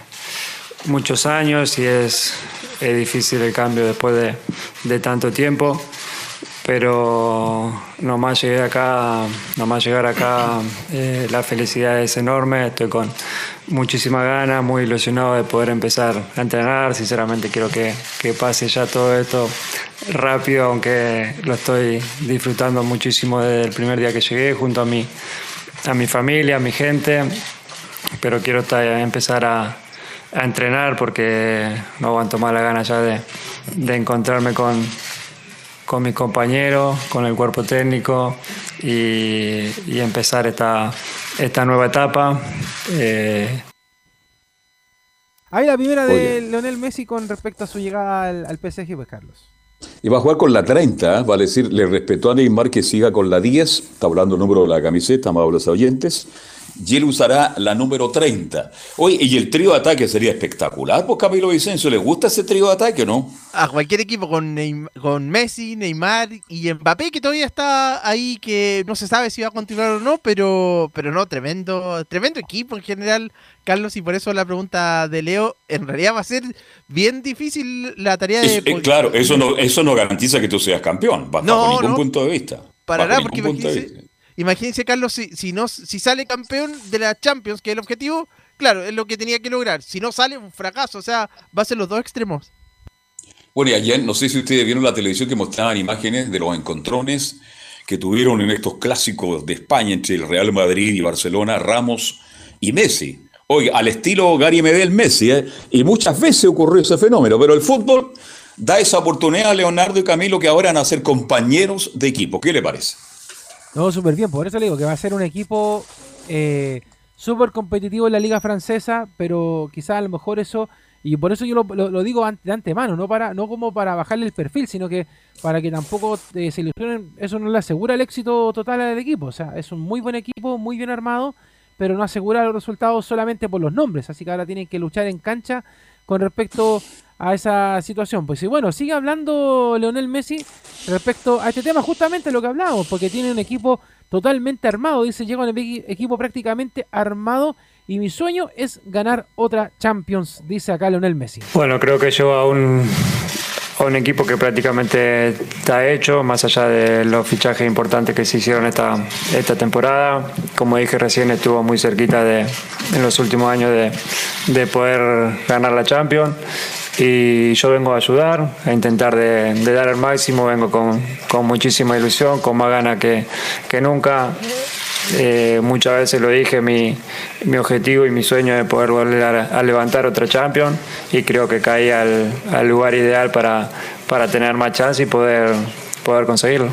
muchos años y es, difícil el cambio después de, tanto tiempo. Pero nomás llegué acá, nomás llegar acá, eh, la felicidad es enorme, estoy con muchísima ganas, muy ilusionado de poder empezar a entrenar, sinceramente quiero que, que, pase ya todo esto rápido, aunque lo estoy disfrutando muchísimo desde el primer día que llegué, junto a mi, a mi familia, a mi gente, pero quiero empezar a, a entrenar porque no aguanto más la gana ya de, de encontrarme con con mis compañeros, con el cuerpo técnico y, y empezar esta, esta nueva etapa. Eh. Ahí la primera de Oye. Leonel Messi con respecto a su llegada al, al PSG, pues Carlos. Y va a jugar con la 30, vale decir, le respetó a Neymar que siga con la 10, está hablando el número de la camiseta, amables oyentes y él usará la número 30. Oye, y el trío de ataque sería espectacular, pues Camilo Vicencio, ¿le gusta ese trío de ataque o no? A cualquier equipo con, Neymar, con Messi, Neymar y Mbappé, que todavía está ahí, que no se sabe si va a continuar o no, pero, pero no, tremendo, tremendo equipo en general, Carlos, y por eso la pregunta de Leo, en realidad va a ser bien difícil la tarea de... Es, eh, claro, eso no, eso no garantiza que tú seas campeón, bajo no, ningún no, punto de vista. Para nada, porque Imagínense, Carlos, si, si, no, si sale campeón de la Champions, que es el objetivo, claro, es lo que tenía que lograr. Si no sale, un fracaso. O sea, va a ser los dos extremos. Bueno, y ayer, no sé si ustedes vieron la televisión que mostraban imágenes de los encontrones que tuvieron en estos clásicos de España entre el Real Madrid y Barcelona, Ramos y Messi. Oye, al estilo Gary Medel Messi, ¿eh? y muchas veces ocurrió ese fenómeno, pero el fútbol da esa oportunidad a Leonardo y Camilo que ahora van a ser compañeros de equipo. ¿Qué le parece? No, súper bien, por eso le digo que va a ser un equipo eh, súper competitivo en la liga francesa, pero quizás a lo mejor eso, y por eso yo lo, lo, digo de antemano, no para no como para bajarle el perfil, sino que para que tampoco eh, se ilusionen, eso no le asegura el éxito total al equipo, o sea, es un muy buen equipo, muy bien armado, pero no asegura los resultados solamente por los nombres, así que ahora tienen que luchar en cancha con respecto a esa situación. Pues y bueno, sigue hablando Leonel Messi respecto a este tema, justamente lo que hablábamos, porque tiene un equipo totalmente armado, dice, llega un equipo prácticamente armado y mi sueño es ganar otra Champions, dice acá Leonel Messi. Bueno, creo que lleva un, a un equipo que prácticamente está hecho, más allá de los fichajes importantes que se hicieron esta, esta temporada. Como dije recién, estuvo muy cerquita de, en los últimos años de, de poder ganar la Champions y yo vengo a ayudar, a intentar de, dar el máximo, vengo con, muchísima ilusión, con más ganas que, que nunca. Eh, muchas veces lo dije, mi, mi, objetivo y mi sueño es poder volver a, levantar otra Champions y creo que caí al, al, lugar ideal para, para tener más chance y poder, poder conseguirlo.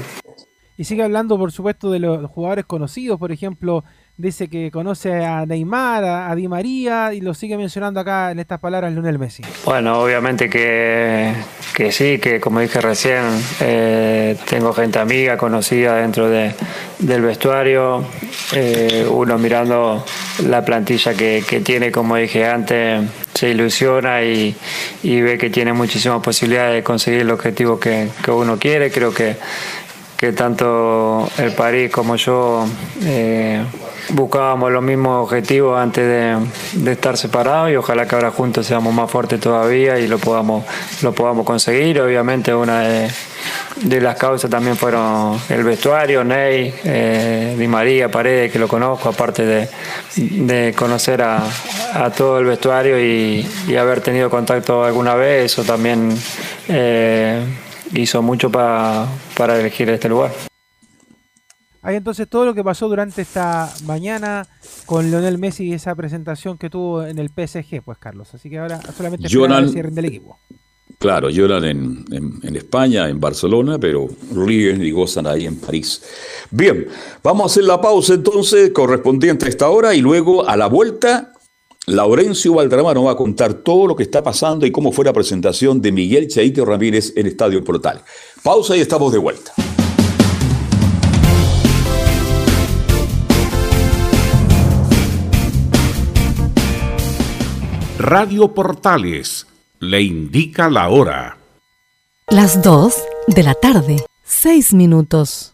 Y sigue hablando, por supuesto, de los jugadores conocidos, por ejemplo, dice que conoce a Neymar, a, Di María y lo sigue mencionando acá en estas palabras Lionel Messi. Bueno, obviamente que, que sí, que como dije recién, eh, tengo gente amiga, conocida dentro de, del vestuario, eh, uno mirando la plantilla que, que, tiene, como dije antes, se ilusiona y, y, ve que tiene muchísimas posibilidades de conseguir el objetivo que, que uno quiere, creo que que tanto el París como yo eh, buscábamos los mismos objetivos antes de, estar separados y ojalá que ahora juntos seamos más fuertes todavía y lo podamos, lo podamos conseguir. Obviamente una de, las causas también fueron el vestuario, Ney, eh, Di María, Paredes, que lo conozco, aparte de, de conocer a, a, todo el vestuario y, y, haber tenido contacto alguna vez, eso también eh, hizo mucho para, para elegir este lugar. Hay entonces todo lo que pasó durante esta mañana con Lionel Messi y esa presentación que tuvo en el PSG, pues Carlos. Así que ahora solamente Jonan, el cierre del equipo. Claro, lloran en, en, España, en Barcelona, pero ríen y gozan ahí en París. Bien, vamos a hacer la pausa entonces correspondiente a esta hora y luego a la vuelta, Laurencio Valderrama nos va a contar todo lo que está pasando y cómo fue la presentación de Miguel Chaito Ramírez en Estadio Portal. Pausa y estamos de vuelta. Radio Portales le indica la hora. Las 2 de la tarde, 6 minutos.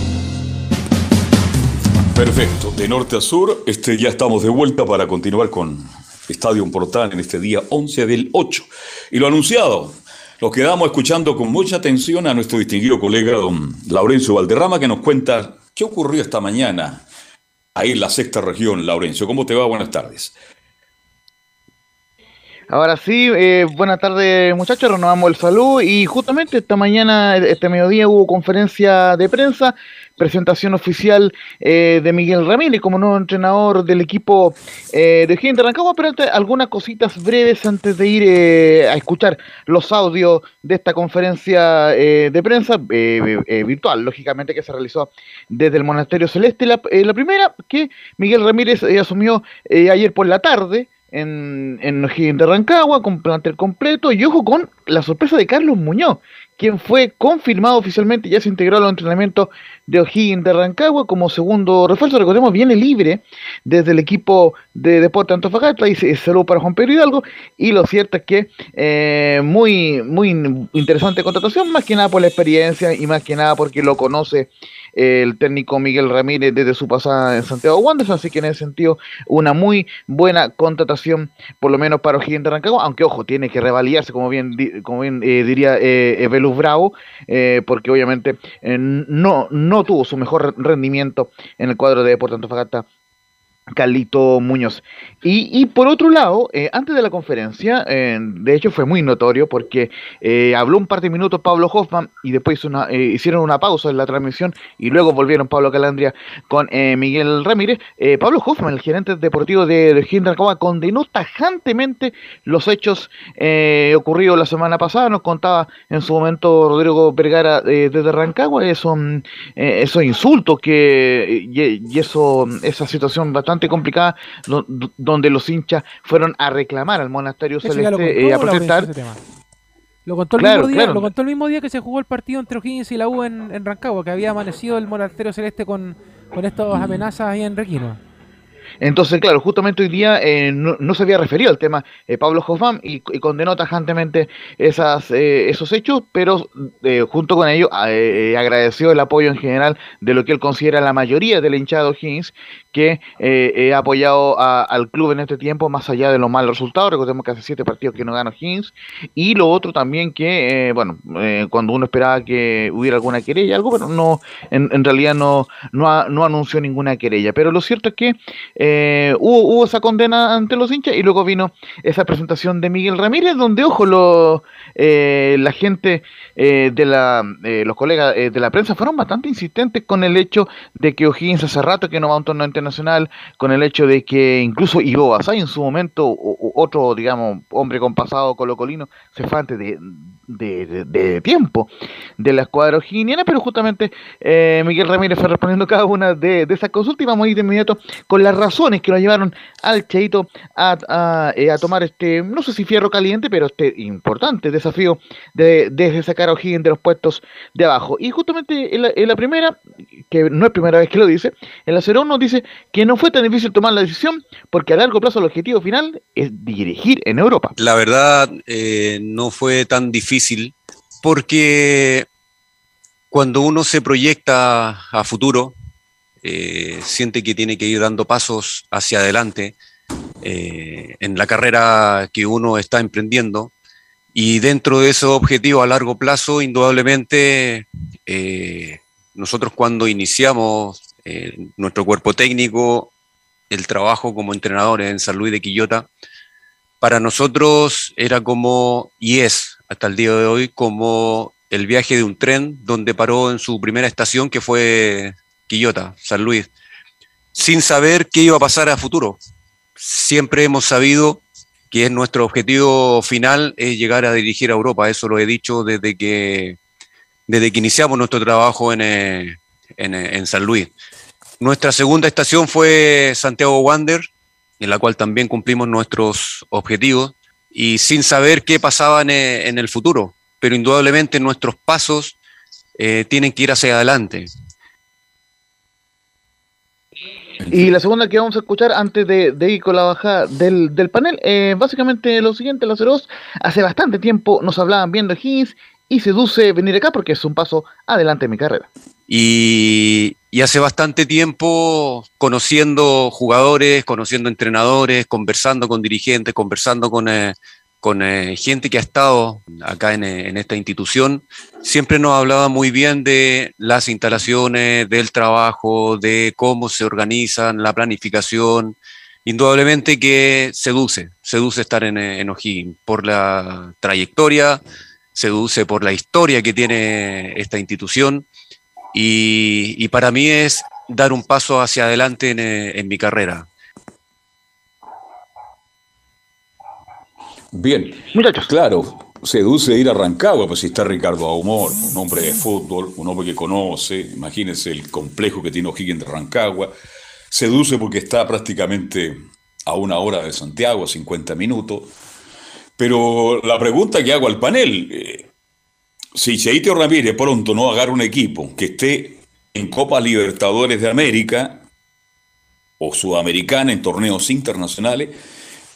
Perfecto, de norte a sur, este, ya estamos de vuelta para continuar con Estadio Portal en este día 11 del 8. Y lo anunciado, lo quedamos escuchando con mucha atención a nuestro distinguido colega don Laurencio Valderrama que nos cuenta ¿Qué ocurrió esta mañana ahí en la sexta región, Laurencio? ¿Cómo te va? Buenas tardes. Ahora sí, eh, buenas tardes muchachos, renovamos el saludo y justamente esta mañana, este mediodía hubo conferencia de prensa, presentación oficial eh, de Miguel Ramírez como nuevo entrenador del equipo eh, de Gente Rancagua, pero algunas cositas breves antes de ir eh, a escuchar los audios de esta conferencia de prensa virtual, lógicamente que se realizó desde el Monasterio Celeste. La, la primera que Miguel Ramírez asumió ayer por la tarde, en, en de Rancagua, con plantel completo, y ojo con la sorpresa de Carlos Muñoz, quien fue confirmado oficialmente, ya se integró a los entrenamientos de O'Higgins de Rancagua como segundo refuerzo, recordemos, viene libre desde el equipo de Deporte Antofagasta, y saludo para Juan Pedro Hidalgo, y lo cierto es que eh, muy, muy interesante contratación, más que nada por la experiencia y más que nada porque lo conoce el técnico Miguel Ramírez desde su pasada en Santiago Wanderers, así que en ese sentido una muy buena contratación, por lo menos para O'Higgins de aunque ojo, tiene que revaliarse, como bien, como bien eh, diría eh, Velus Bravo, eh, porque obviamente no, no tuvo su mejor rendimiento en el cuadro de Deportes Antofagasta Carlito Muñoz. Y, por otro lado, eh, antes de la conferencia, eh, de hecho fue muy notorio porque eh, habló un par de minutos Pablo Hoffman y después hicieron una pausa en la transmisión y luego volvieron Pablo Calandria con Miguel Ramírez. Pablo Hoffman, el gerente deportivo de, de condenó tajantemente los hechos ocurridos la semana pasada. Nos contaba en su momento Rodrigo Vergara desde Rancagua esos, esos insultos que, y, eso, esa situación bastante complicada donde los hinchas fueron a reclamar al monasterio celeste eh, a protestar. Lo contó, el mismo día, lo contó el mismo día que se jugó el partido entre O'Higgins y la U en, en Rancagua, que había amanecido el monasterio celeste con, con estas amenazas ahí en Requino. Entonces, claro, justamente hoy día eh, no, se había referido al tema eh, Pablo Hoffman y, condenó tajantemente esas, eh, esos hechos, pero junto con ello agradeció el apoyo en general de lo que él considera la mayoría del hinchado O'Higgins, que ha apoyado al club en este tiempo, más allá de los malos resultados. Recordemos que hace siete partidos que no gana O'Higgins. Y lo otro también que, bueno, cuando uno esperaba que hubiera alguna querella, algo, pero no, en, realidad no, no, anunció ninguna querella. Pero lo cierto es que eh, hubo, esa condena ante los hinchas y luego vino esa presentación de Miguel Ramírez, donde, ojo, lo, eh, la gente eh, de la, los colegas de la prensa fueron bastante insistentes con el hecho de que O'Higgins hace rato que no va a un torneo internacional, con el hecho de que incluso Ivo Basay en su momento, otro, digamos, hombre con pasado colocolino, se fue antes de, de, tiempo de la escuadra ojiniana, pero justamente eh, Miguel Ramírez fue respondiendo cada una de, esas consultas y vamos a ir de inmediato con las razones que lo llevaron al Cheito a, eh, a, tomar este, no sé si fierro caliente, pero este importante desafío de, de sacar a O'Higgins de los puestos de abajo. Y justamente en la, primera, que no es primera vez que lo dice, en la 01 dice que no fue tan difícil tomar la decisión porque a largo plazo el objetivo final es dirigir en Europa. La verdad, eh, no fue tan difícil porque cuando uno se proyecta a futuro, eh, siente que tiene que ir dando pasos hacia adelante eh, en la carrera que uno está emprendiendo. Y dentro de ese objetivo a largo plazo, indudablemente, eh, nosotros cuando iniciamos nuestro cuerpo técnico, el trabajo como entrenadores en San Luis de Quillota, para nosotros era como, y es hasta el día de hoy como el viaje de un tren donde paró en su primera estación que fue Quillota, San Luis, sin saber qué iba a pasar a futuro. Siempre hemos sabido que es nuestro objetivo final es llegar a dirigir a Europa, eso lo he dicho desde que, desde que iniciamos nuestro trabajo en, eh, en, eh, en San Luis. Nuestra segunda estación fue Santiago Wander, en la cual también cumplimos nuestros objetivos y sin saber qué pasaba eh, en, el futuro. Pero indudablemente nuestros pasos eh, tienen que ir hacia adelante. Y la segunda que vamos a escuchar antes de, ir con la bajada del, panel, eh, básicamente lo siguiente, los ceros, hace bastante tiempo nos hablaban viendo Higgins y seduce venir acá porque es un paso adelante en mi carrera. Y, hace bastante tiempo conociendo jugadores, conociendo entrenadores, conversando con dirigentes, conversando con, eh, con eh, gente que ha estado acá en, en, esta institución, siempre nos hablaba muy bien de las instalaciones, del trabajo, de cómo se organizan, la planificación. Indudablemente que seduce, seduce estar en, en por la trayectoria, seduce por la historia que tiene esta institución y, para mí es dar un paso hacia adelante eh, en, mi carrera. Bien, claro, seduce ir a Rancagua, pues si está Ricardo Aumor, un hombre de fútbol, un hombre que conoce, imagínense el complejo que tiene O'Higgins de Rancagua, seduce porque está prácticamente a una hora de Santiago, a 50 minutos, pero la pregunta que hago al panel, eh, si Cheito Ramírez pronto no agarra un equipo que esté en Copa Libertadores de América o Sudamericana en torneos internacionales,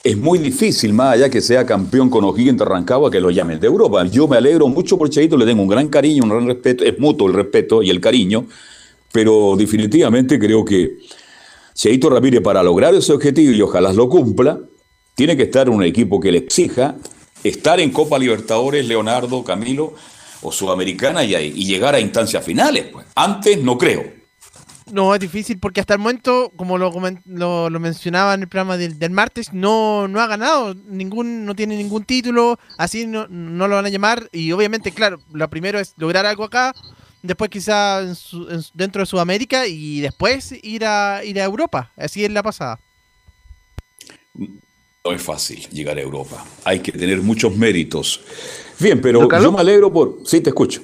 es muy difícil, más allá que sea campeón con O'Higgins de Rancagua, que lo llamen de Europa. Yo me alegro mucho por Cheito, le tengo un gran cariño, un gran respeto, es mutuo el respeto y el cariño, pero definitivamente creo que Cheito Ramírez para lograr ese objetivo y ojalá lo cumpla, tiene que estar en un equipo que le exija estar en Copa Libertadores, Leonardo, Camilo, o Sudamericana y, y llegar a instancias finales. Pues. Antes no creo. No, es difícil porque hasta el momento, como lo, lo, lo mencionaba en el programa del, del, martes, no, no ha ganado, ningún, no tiene ningún título, así no, no lo van a llamar. Y obviamente, claro, lo primero es lograr algo acá, después quizá en su, en, dentro de Sudamérica y después ir a, ir a Europa. Así es la pasada. No es fácil llegar a Europa. Hay que tener muchos méritos. Bien, pero yo me alegro por... Sí, te escucho.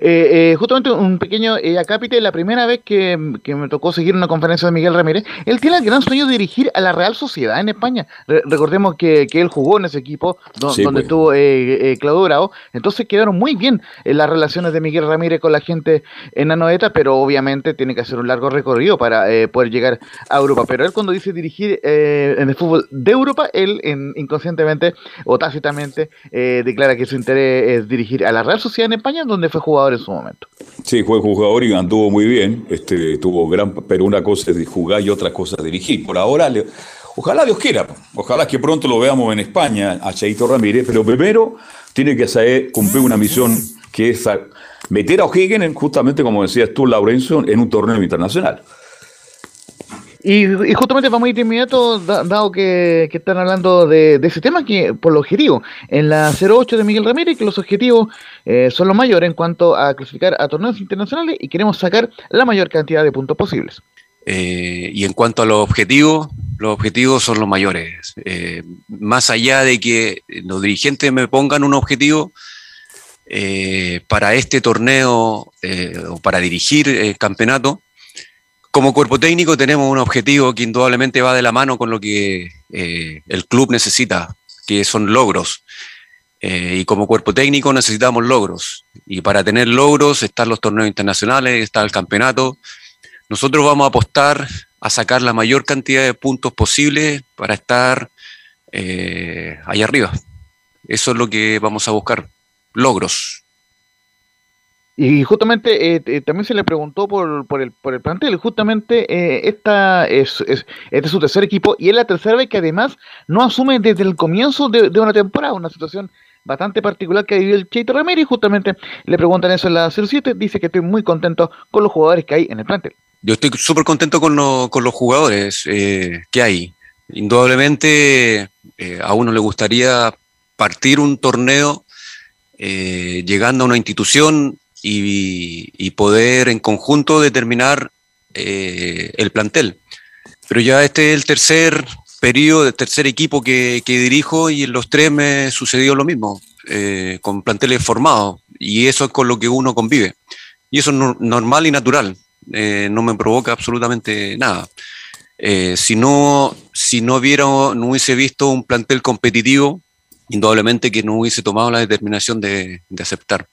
Eh, eh, justamente un pequeño eh, acápite, la primera vez que, me tocó seguir una conferencia de Miguel Ramírez, él tiene el gran sueño de dirigir a la Real Sociedad en España. recordemos que, él jugó en ese equipo donde pues. estuvo eh, Claudio Bravo, entonces quedaron muy bien las relaciones de Miguel Ramírez con la gente en Anoeta, pero obviamente tiene que hacer un largo recorrido para poder llegar a Europa. Pero él cuando dice dirigir en el fútbol de Europa, él inconscientemente o tácitamente declara que su interés es dirigir a la Real Sociedad en España, donde fue jugador en su momento. Sí, fue jugador y anduvo muy bien, este, tuvo gran, pero una cosa es jugar y otra cosa es dirigir. Por ahora, ojalá Dios quiera, ojalá que pronto lo veamos en España a Cheito Ramírez, pero primero tiene que saber cumplir una misión que es meter a O'Higgins, justamente como decías tú, Laurenzo, en un torneo internacional. Y, justamente vamos a ir de inmediato, dado que, están hablando de, ese tema, que por lo objetivo, en la 08 de Miguel Ramírez, los objetivos eh, son los mayores en cuanto a clasificar a torneos internacionales y queremos sacar la mayor cantidad de puntos posibles. Eh, y en cuanto a los objetivos, los objetivos son los mayores. Eh, más allá de que los dirigentes me pongan un objetivo para este torneo o para dirigir el campeonato, como cuerpo técnico tenemos un objetivo que indudablemente va de la mano con lo que eh, el club necesita, que son logros. Eh, y como cuerpo técnico necesitamos logros. Y para tener logros están los torneos internacionales, está el campeonato. Nosotros vamos a apostar a sacar la mayor cantidad de puntos posible para estar eh, ahí arriba. Eso es lo que vamos a buscar, logros. Y justamente eh, eh, también se le preguntó por, por, el, por el plantel. Justamente eh, esta es, es, este es su tercer equipo y es la tercera vez que además no asume desde el comienzo de, una temporada, una situación bastante particular que ha vivido el Cheito Ramírez. Justamente le preguntan eso en la 07. Dice que estoy muy contento con los jugadores que hay en el plantel. Yo estoy súper contento con, con, los jugadores que hay. Indudablemente a uno le gustaría partir un torneo llegando a una institución y, poder en conjunto determinar eh, el plantel. Pero ya este es el tercer periodo, el tercer equipo que, dirijo y en los tres me sucedió lo mismo, eh, con planteles formados y eso es con lo que uno convive. Y eso es normal y natural, eh, no me provoca absolutamente nada. si, no, si no, hubiera, no hubiese visto un plantel competitivo, indudablemente que no hubiese tomado la determinación de aceptar.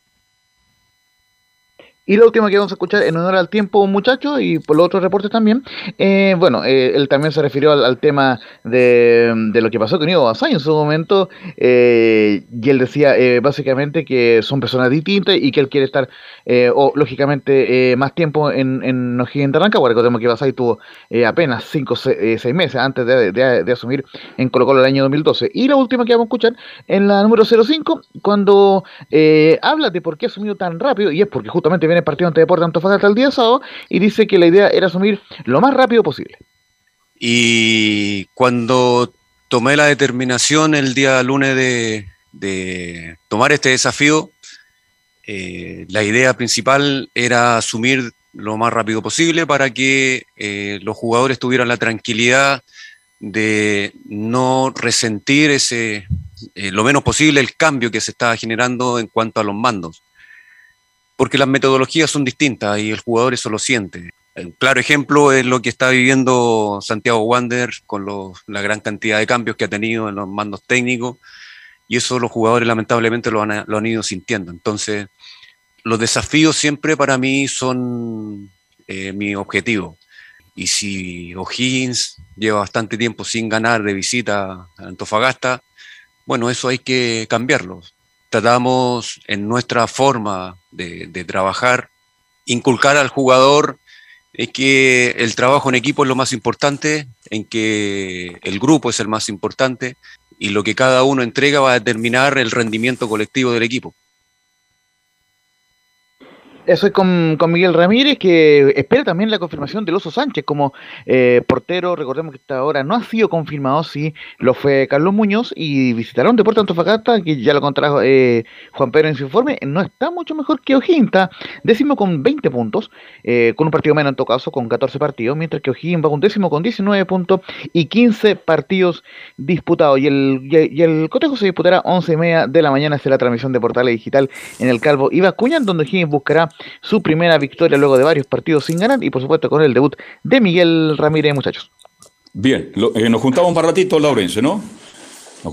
Y lo último que vamos a escuchar en honor al tiempo, muchacho, y por los otros reportes también, eh, bueno, eh, él también se refirió al, tema de, lo que pasó con Ivo Basay en su momento, eh, y él decía básicamente que son personas distintas y que él quiere estar, o lógicamente, más tiempo en, en O'Higgins de Rancagua. Recordemos que Basay tuvo apenas 5 o 6 meses antes de, de, asumir en Colo Colo el año 2012. Y la última que vamos a escuchar en la número 05, cuando habla de por qué ha asumido tan rápido, y es porque justamente viene partido ante Deportes Antofagasta el día sábado y dice que la idea era asumir lo más rápido posible. Y cuando tomé la determinación el día lunes de, tomar este desafío, eh, la idea principal era asumir lo más rápido posible para que eh, los jugadores tuvieran la tranquilidad de no resentir ese, eh, lo menos posible el cambio que se estaba generando en cuanto a los mandos porque las metodologías son distintas y el jugador eso lo siente. Un claro ejemplo es lo que está viviendo Santiago Wander con la gran cantidad de cambios que ha tenido en los mandos técnicos y eso los jugadores lamentablemente lo han, ido sintiendo. Entonces, los desafíos siempre para mí son eh, mi objetivo. Y si O'Higgins lleva bastante tiempo sin ganar de visita a Antofagasta, bueno, eso hay que cambiarlo tratamos en nuestra forma de, trabajar, inculcar al jugador es que el trabajo en equipo es lo más importante, en que el grupo es el más importante y lo que cada uno entrega va a determinar el rendimiento colectivo del equipo. Eso es con, con, Miguel Ramírez, que espera también la confirmación del Oso Sánchez como eh, portero. Recordemos que hasta ahora no ha sido confirmado si lo fue Carlos Muñoz y visitará un Deporte Antofagasta, que ya lo contrajo eh, Juan Pedro en su informe. No está mucho mejor que O'Higgins, está décimo con 20 puntos, eh, con un partido menos en todo caso, con 14 partidos, mientras que O'Higgins va un décimo con 19 puntos y 15 partidos disputados. Y el, y, el cotejo se disputará 11 y media de la mañana, será la transmisión de Portales Digital en el Calvo Ibacuña, donde O'Higgins buscará su primera victoria luego de varios partidos sin ganar y por supuesto con el debut de Miguel Ramírez, muchachos. Bien, eh, nos juntamos un ratito, Laurencio, ¿no?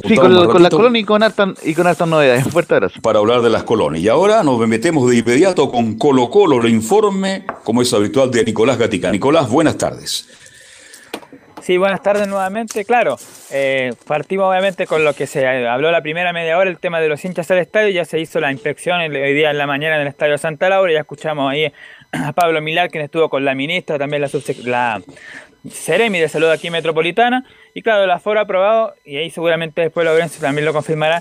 Sí, con, la colonia y con hartas y con novedades. Fuerte abrazo. Para hablar de las colonias. Y ahora nos metemos de inmediato con Colo Colo, el informe, como es habitual, de Nicolás Gatica. Nicolás, buenas tardes. Sí, buenas tardes nuevamente. Claro, eh, partimos obviamente con lo que se habló la primera media hora, el tema de los hinchas al estadio. Ya se hizo la inspección hoy día en la mañana en el estadio Santa Laura. Ya escuchamos ahí a Pablo Milar, quien estuvo con la ministra, también la, la Ceremi de Salud aquí Metropolitana. Y claro, el aforo aprobado, y ahí seguramente después Lorenzo también lo confirmará,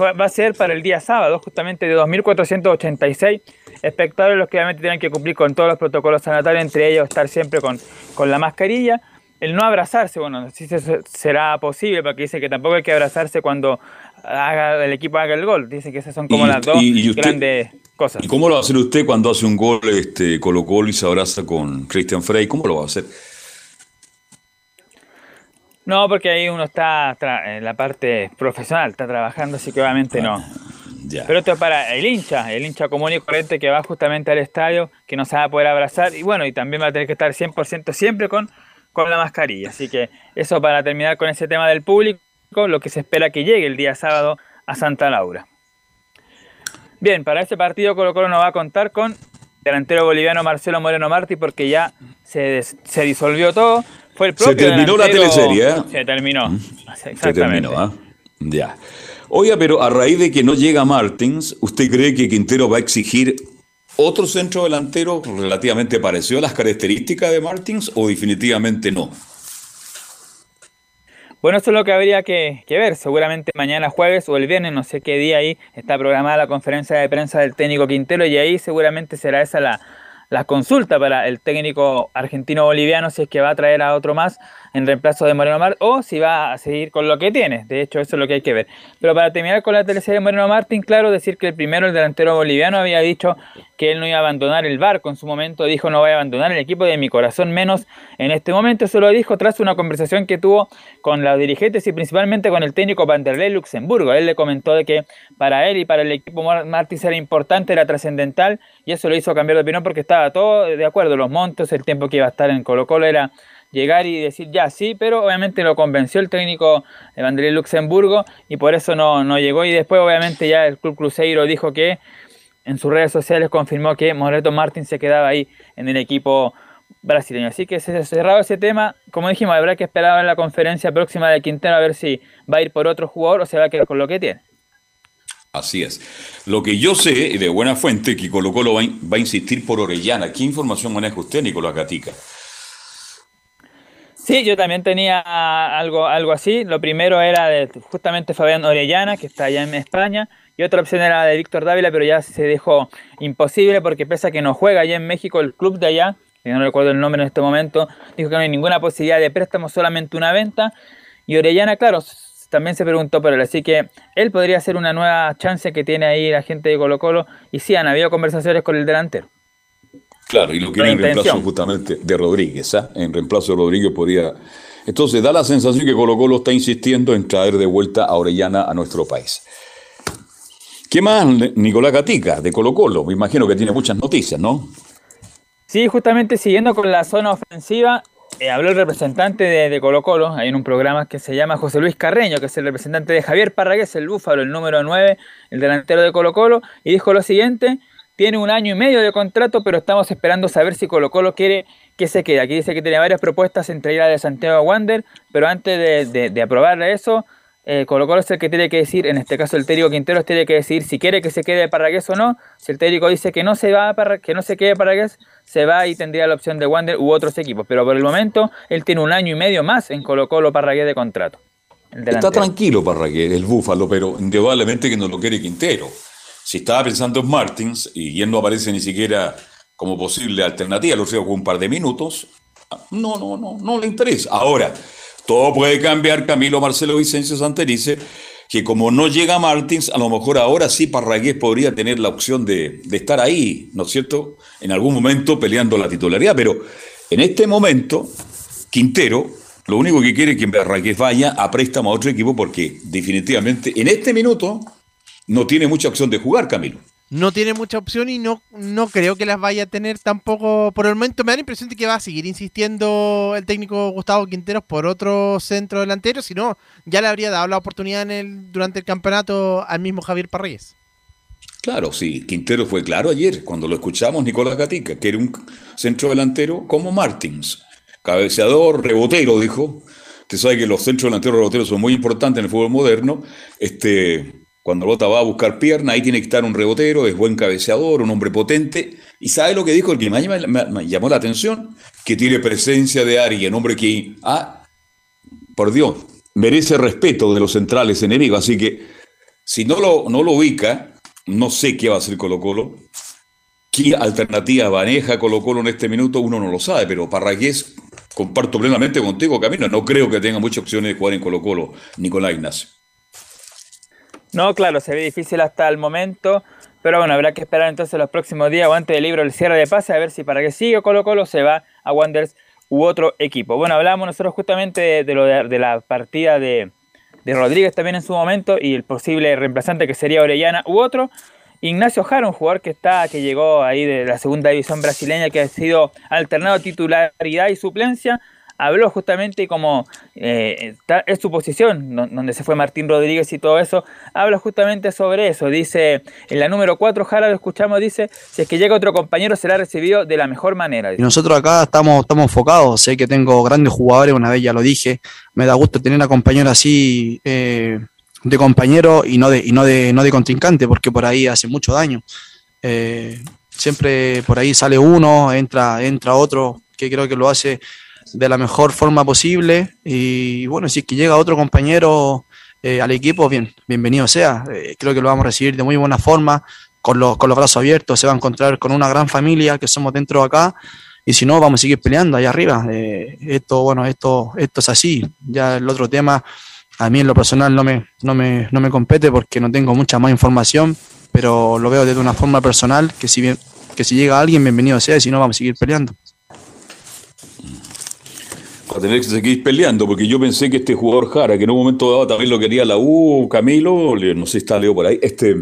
va a ser para el día sábado, justamente de 2.486 espectadores, los que obviamente tienen que cumplir con todos los protocolos sanitarios, entre ellos estar siempre con, con la mascarilla el no abrazarse, bueno, si será posible, porque dice que tampoco hay que abrazarse cuando haga, el equipo haga el gol. Dice que esas son como las dos grandes cosas. ¿Y cómo lo va a hacer usted cuando hace un gol este, Colo Colo y se abraza con Christian Frey? ¿Cómo lo va a hacer? No, porque ahí uno está en la parte profesional, está trabajando, así que obviamente no. Ya. Pero esto es para el hincha, el hincha común y corriente que va justamente al estadio, que no se va a poder abrazar y bueno, y también va a tener que estar 100% siempre con con la mascarilla. Así que eso para terminar con ese tema del público, lo que se espera que llegue el día sábado a Santa Laura. Bien, para este partido Colo Colo no va a contar con delantero boliviano Marcelo Moreno Martí porque ya se, se disolvió todo. Fue el propio se terminó la teleserie, ¿eh? Se terminó. Mm. Se terminó, ¿ah? Ya. Oiga, pero a raíz de que no llega Martins, ¿usted cree que Quintero va a exigir otro centro delantero relativamente parecido a las características de Martins o definitivamente no? Bueno, eso es lo que habría que, ver. Seguramente mañana jueves o el viernes, no sé qué día ahí, está programada la conferencia de prensa del técnico Quintero y ahí seguramente será esa la, la consulta para el técnico argentino-boliviano si es que va a traer a otro más en reemplazo de Moreno Martín o si va a seguir con lo que tiene. De hecho, eso es lo que hay que ver. Pero para terminar con la teleserie de Moreno Martín, claro, decir que el primero, el delantero boliviano, había dicho que él no iba a abandonar el barco en su momento. Dijo, no voy a abandonar el equipo de mi corazón, menos en este momento. Eso lo dijo tras una conversación que tuvo con los dirigentes y principalmente con el técnico Vanderlei Luxemburgo. Él le comentó de que para él y para el equipo Martín era importante, era trascendental y eso lo hizo cambiar de opinión porque estaba todo de acuerdo. Los montos, el tiempo que iba a estar en Colo Colo era llegar y decir ya sí, pero obviamente lo convenció el técnico Vanderlei Luxemburgo y por eso no, no llegó y después obviamente ya el Club Cruzeiro dijo que en sus redes sociales confirmó que Moreto Martín se quedaba ahí en el equipo brasileño. Así que se cerrado ese tema. Como dijimos, habrá que esperar en la conferencia próxima de Quintero a ver si va a ir por otro jugador o se va a quedar con lo que tiene. Así es. Lo que yo sé de buena fuente que Colo Colo va a insistir por Orellana. ¿Qué información maneja usted, Nicolás Gatica? Sí, yo también tenía algo, algo así. Lo primero era de justamente Fabián Orellana, que está allá en España, y otra opción era de Víctor Dávila, pero ya se dejó imposible porque pese a que no juega allá en México, el club de allá, que no recuerdo el nombre en este momento, dijo que no hay ninguna posibilidad de préstamo, solamente una venta. Y Orellana, claro, también se preguntó por él, así que él podría ser una nueva chance que tiene ahí la gente de Colo Colo. Y sí, han habido conversaciones con el delantero. Claro, y lo quiere en reemplazo justamente de Rodríguez. ¿ah? En reemplazo de Rodríguez podría. Entonces da la sensación que Colo Colo está insistiendo en traer de vuelta a Orellana a nuestro país. ¿Qué más, Nicolás Gatica, de Colo Colo? Me imagino que tiene muchas noticias, ¿no? Sí, justamente siguiendo con la zona ofensiva, eh, habló el representante de, Colo Colo, hay en un programa que se llama José Luis Carreño, que es el representante de Javier Parragués, el búfalo, el número 9, el delantero de Colo Colo, y dijo lo siguiente, tiene un año y medio de contrato, pero estamos esperando saber si Colo Colo quiere que se quede. Aquí dice que tiene varias propuestas entre la de Santiago Wander, pero antes de, de, aprobar eso, eh, Colo Colo es el que tiene que decir, en este caso el técnico Quinteros tiene que decir si quiere que se quede Parragués o no. Si el técnico dice que no se va para, que no se quede Parragués, se va y tendría la opción de Wander u otros equipos. Pero por el momento él tiene un año y medio más en Colo Colo Parragués de contrato. Está tranquilo Parragués, el búfalo, pero indudablemente que no lo quiere Quintero. Si estaba pensando en Martins y él no aparece ni siquiera como posible alternativa, lo con un par de minutos, no, no, no, no le interesa. Ahora, todo puede cambiar, Camilo Marcelo Vicencio Santerice, que como no llega Martins, a lo mejor ahora sí Parragués podría tener la opción de, de estar ahí, ¿no es cierto? En algún momento peleando la titularidad, pero en este momento, Quintero lo único que quiere es que Parragués vaya a préstamo a otro equipo porque definitivamente en este minuto no tiene mucha opción de jugar, Camilo. No tiene mucha opción y no, no creo que las vaya a tener tampoco. Por el momento me da la impresión de que va a seguir insistiendo el técnico Gustavo Quinteros por otro centro delantero, si no, ya le habría dado la oportunidad en el, durante el campeonato al mismo Javier Parreyes. Claro, sí, Quintero fue claro ayer, cuando lo escuchamos Nicolás Gatica, que era un centro delantero como Martins, cabeceador, rebotero, dijo. Usted sabe que los centros delanteros reboteros son muy importantes en el fútbol moderno. Este, cuando Bota va a buscar pierna, ahí tiene que estar un rebotero, es buen cabeceador, un hombre potente. ¿Y sabe lo que dijo el que me, llamó la atención? Que tiene presencia de alguien, hombre que, ah, por Dios, merece respeto de los centrales enemigos. Así que si no lo, no lo ubica, no sé qué va a hacer Colo Colo. ¿Qué alternativa maneja Colo Colo en este minuto? Uno no lo sabe, pero Parragués, comparto plenamente contigo, Camino. No creo que tenga muchas opciones de jugar en Colo Colo, Nicolás Ignacio. No, claro, se ve difícil hasta el momento. Pero bueno, habrá que esperar entonces los próximos días o antes del libro el cierre de pase a ver si para que siga Colo Colo se va a Wanderers u otro equipo. Bueno, hablábamos nosotros justamente de, lo de, la partida de, de, Rodríguez también en su momento y el posible reemplazante que sería Orellana u otro. Ignacio Jara, un jugador que está, que llegó ahí de la segunda división brasileña, que ha sido alternado titularidad y suplencia, habló justamente como eh, es su posición, donde se fue Martín Rodríguez y todo eso, habla justamente sobre eso. Dice, en la número 4, Jara, lo escuchamos, dice, si es que llega otro compañero será recibido de la mejor manera. Y nosotros acá estamos, estamos enfocados, sé que tengo grandes jugadores, una vez ya lo dije, me da gusto tener a compañeros así eh, de compañero y no de, y no de, no de contrincante, porque por ahí hace mucho daño. Eh, siempre por ahí sale uno, entra, entra otro, que creo que lo hace de la mejor forma posible. Y bueno, si es que llega otro compañero eh, al equipo, bien, bienvenido sea. Eh, creo que lo vamos a recibir de muy buena forma, con los, con los brazos abiertos. Se va a encontrar con una gran familia que somos dentro de acá. Y si no, vamos a seguir peleando allá arriba. Eh, esto, bueno, esto, esto es así. Ya el otro tema, a mí en lo personal no me, no me, no me compete porque no tengo mucha más información, pero lo veo desde una forma personal, que si, bien, que si llega alguien, bienvenido sea, y si no, vamos a seguir peleando a tener que seguir peleando, porque yo pensé que este jugador Jara, que en un momento dado también lo quería la U, Camilo, no sé si está Leo por ahí, este,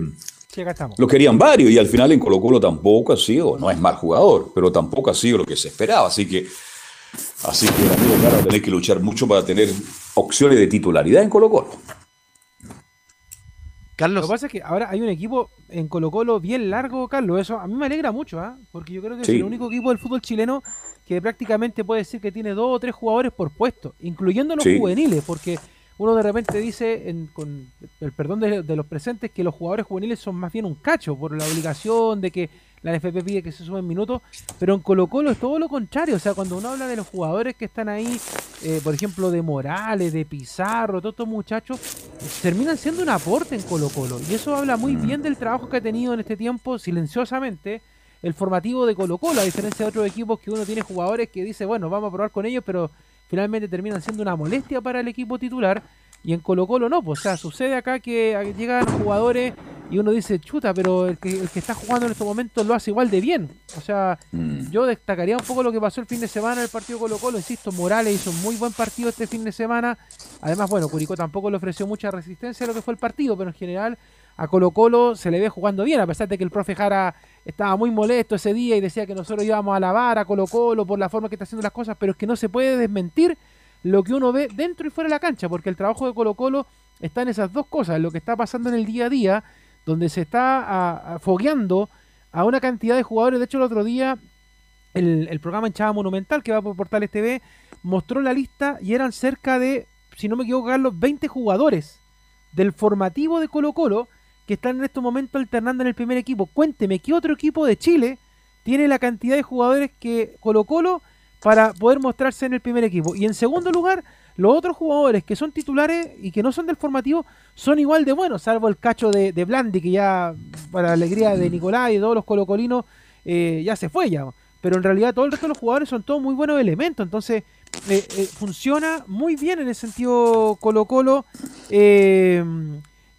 lo querían varios y al final en Colo Colo tampoco ha sido, no es mal jugador, pero tampoco ha sido lo que se esperaba, así que, así que amigo Jara tener que luchar mucho para tener opciones de titularidad en Colo Colo. Carlos. Lo que pasa es que ahora hay un equipo en Colo Colo bien largo, Carlos. Eso a mí me alegra mucho, ¿ah? porque yo creo que es el único equipo del fútbol chileno que prácticamente puede decir que tiene dos o tres jugadores por puesto, incluyendo los juveniles, porque uno de repente dice, con el perdón de, los presentes, que los jugadores juveniles son más bien un cacho por la obligación de que la NFP pide que se sumen minutos, pero en Colo Colo es todo lo contrario, o sea, cuando uno habla de los jugadores que están ahí, eh, por ejemplo, de Morales, de Pizarro, todos estos muchachos, terminan siendo un aporte en Colo Colo, y eso habla muy mm. bien del trabajo que ha tenido en este tiempo, silenciosamente, el formativo de Colo Colo, a diferencia de otros equipos que uno tiene jugadores que dice, bueno, vamos a probar con ellos, pero finalmente terminan siendo una molestia para el equipo titular. Y en Colo Colo no, pues, o sea, sucede acá que llegan jugadores y uno dice, chuta, pero el que, el que está jugando en estos momentos lo hace igual de bien. O sea, mm. yo destacaría un poco lo que pasó el fin de semana en el partido Colo Colo. Insisto, Morales hizo un muy buen partido este fin de semana. Además, bueno, Curicó tampoco le ofreció mucha resistencia a lo que fue el partido, pero en general a Colo Colo se le ve jugando bien, a pesar de que el profe Jara estaba muy molesto ese día y decía que nosotros íbamos a alabar a Colo Colo por la forma que está haciendo las cosas, pero es que no se puede desmentir lo que uno ve dentro y fuera de la cancha, porque el trabajo de Colo Colo está en esas dos cosas, lo que está pasando en el día a día, donde se está fogueando a una cantidad de jugadores. De hecho, el otro día el, programa Hinchada Monumental, que va por Portales TV, mostró la lista y eran cerca de, si no me equivoco, Carlos, 20 jugadores del formativo de Colo Colo que están en estos momentos alternando en el primer equipo. Cuénteme, ¿qué otro equipo de Chile tiene la cantidad de jugadores que Colo Colo, para poder mostrarse en el primer equipo. Y en segundo lugar, los otros jugadores que son titulares y que no son del formativo son igual de buenos, salvo el cacho de, Blandi, que ya, para la alegría de Nicolás y de todos los colocolinos, eh, ya se fue ya. Pero en realidad todo el resto de los jugadores son todos muy buenos elementos. Entonces, eh, eh, funciona muy bien en el sentido Colo Colo. Eh,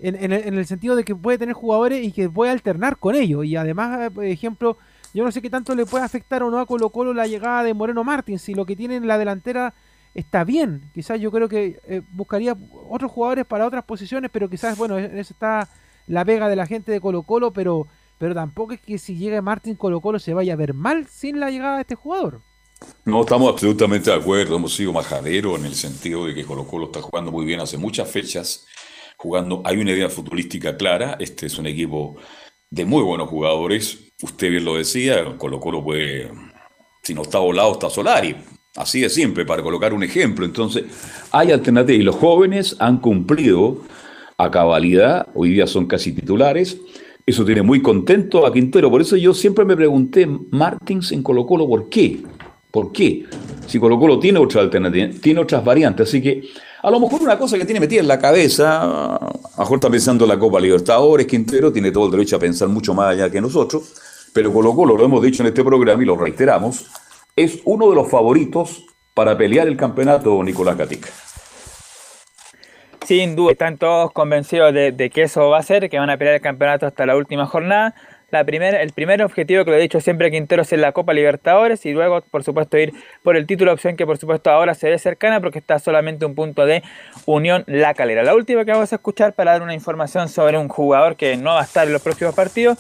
en, el- en el sentido de que puede tener jugadores y que puede alternar con ellos. Y además, eh, por ejemplo, yo no sé qué tanto le puede afectar o no a Colo Colo la llegada de Moreno Martín. Si lo que tiene en la delantera está bien, quizás yo creo que eh, buscaría otros jugadores para otras posiciones, pero quizás, bueno, en está la pega de la gente de Colo Colo, pero, pero tampoco es que si llega Martín Colo Colo se vaya a ver mal sin la llegada de este jugador. No, estamos absolutamente de acuerdo. Hemos sido majaderos en el sentido de que Colo Colo está jugando muy bien hace muchas fechas. Jugando, hay una idea futbolística clara. Este es un equipo de muy buenos jugadores. Usted bien lo decía, Colo Colo puede, si no está volado, está Solari. Así de simple, para colocar un ejemplo. Entonces, hay alternativas. Y los jóvenes han cumplido a cabalidad. Hoy día son casi titulares. Eso tiene muy contento a Quintero. Por eso yo siempre me pregunté, Martins en Colo Colo, ¿por qué? ¿Por qué? Si Colo Colo tiene otra alternativa, tiene otras variantes. Así que a lo mejor una cosa que tiene metida en la cabeza, a lo mejor está pensando en la Copa Libertadores, Quintero tiene todo el derecho a pensar mucho más allá que nosotros, pero Colo Colo, lo hemos dicho en este programa y lo reiteramos, es uno de los favoritos para pelear el campeonato Nicolás Gatica. Sin duda, están todos convencidos de que eso va a ser, que van a pelear el campeonato hasta la última jornada. La primera, el primer objetivo que lo he dicho siempre a Quintero es la Copa Libertadores y luego, por supuesto, ir por el título, opción que por supuesto ahora se ve cercana porque está solamente un punto de Unión La Calera. La última que vamos a escuchar para dar una información sobre un jugador que no va a estar en los próximos partidos.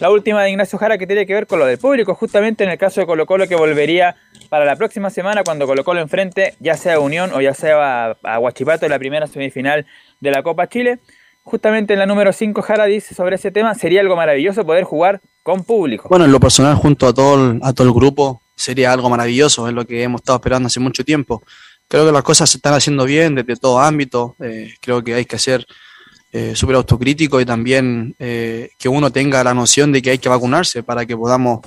La última de Ignacio Jara que tiene que ver con lo del público, justamente en el caso de Colo Colo que volvería para la próxima semana cuando Colo Colo enfrente ya sea Unión o ya sea a, a Huachipato en la primera semifinal de la Copa Chile. Justamente en la número 5 Jara dice sobre ese tema, sería algo maravilloso poder jugar con público. Bueno, en lo personal, junto a todo el, a todo el grupo, sería algo maravilloso, es lo que hemos estado esperando hace mucho tiempo. Creo que las cosas se están haciendo bien desde todo ámbito, eh, creo que hay que ser eh, súper autocrítico y también eh, que uno tenga la noción de que hay que vacunarse para que podamos,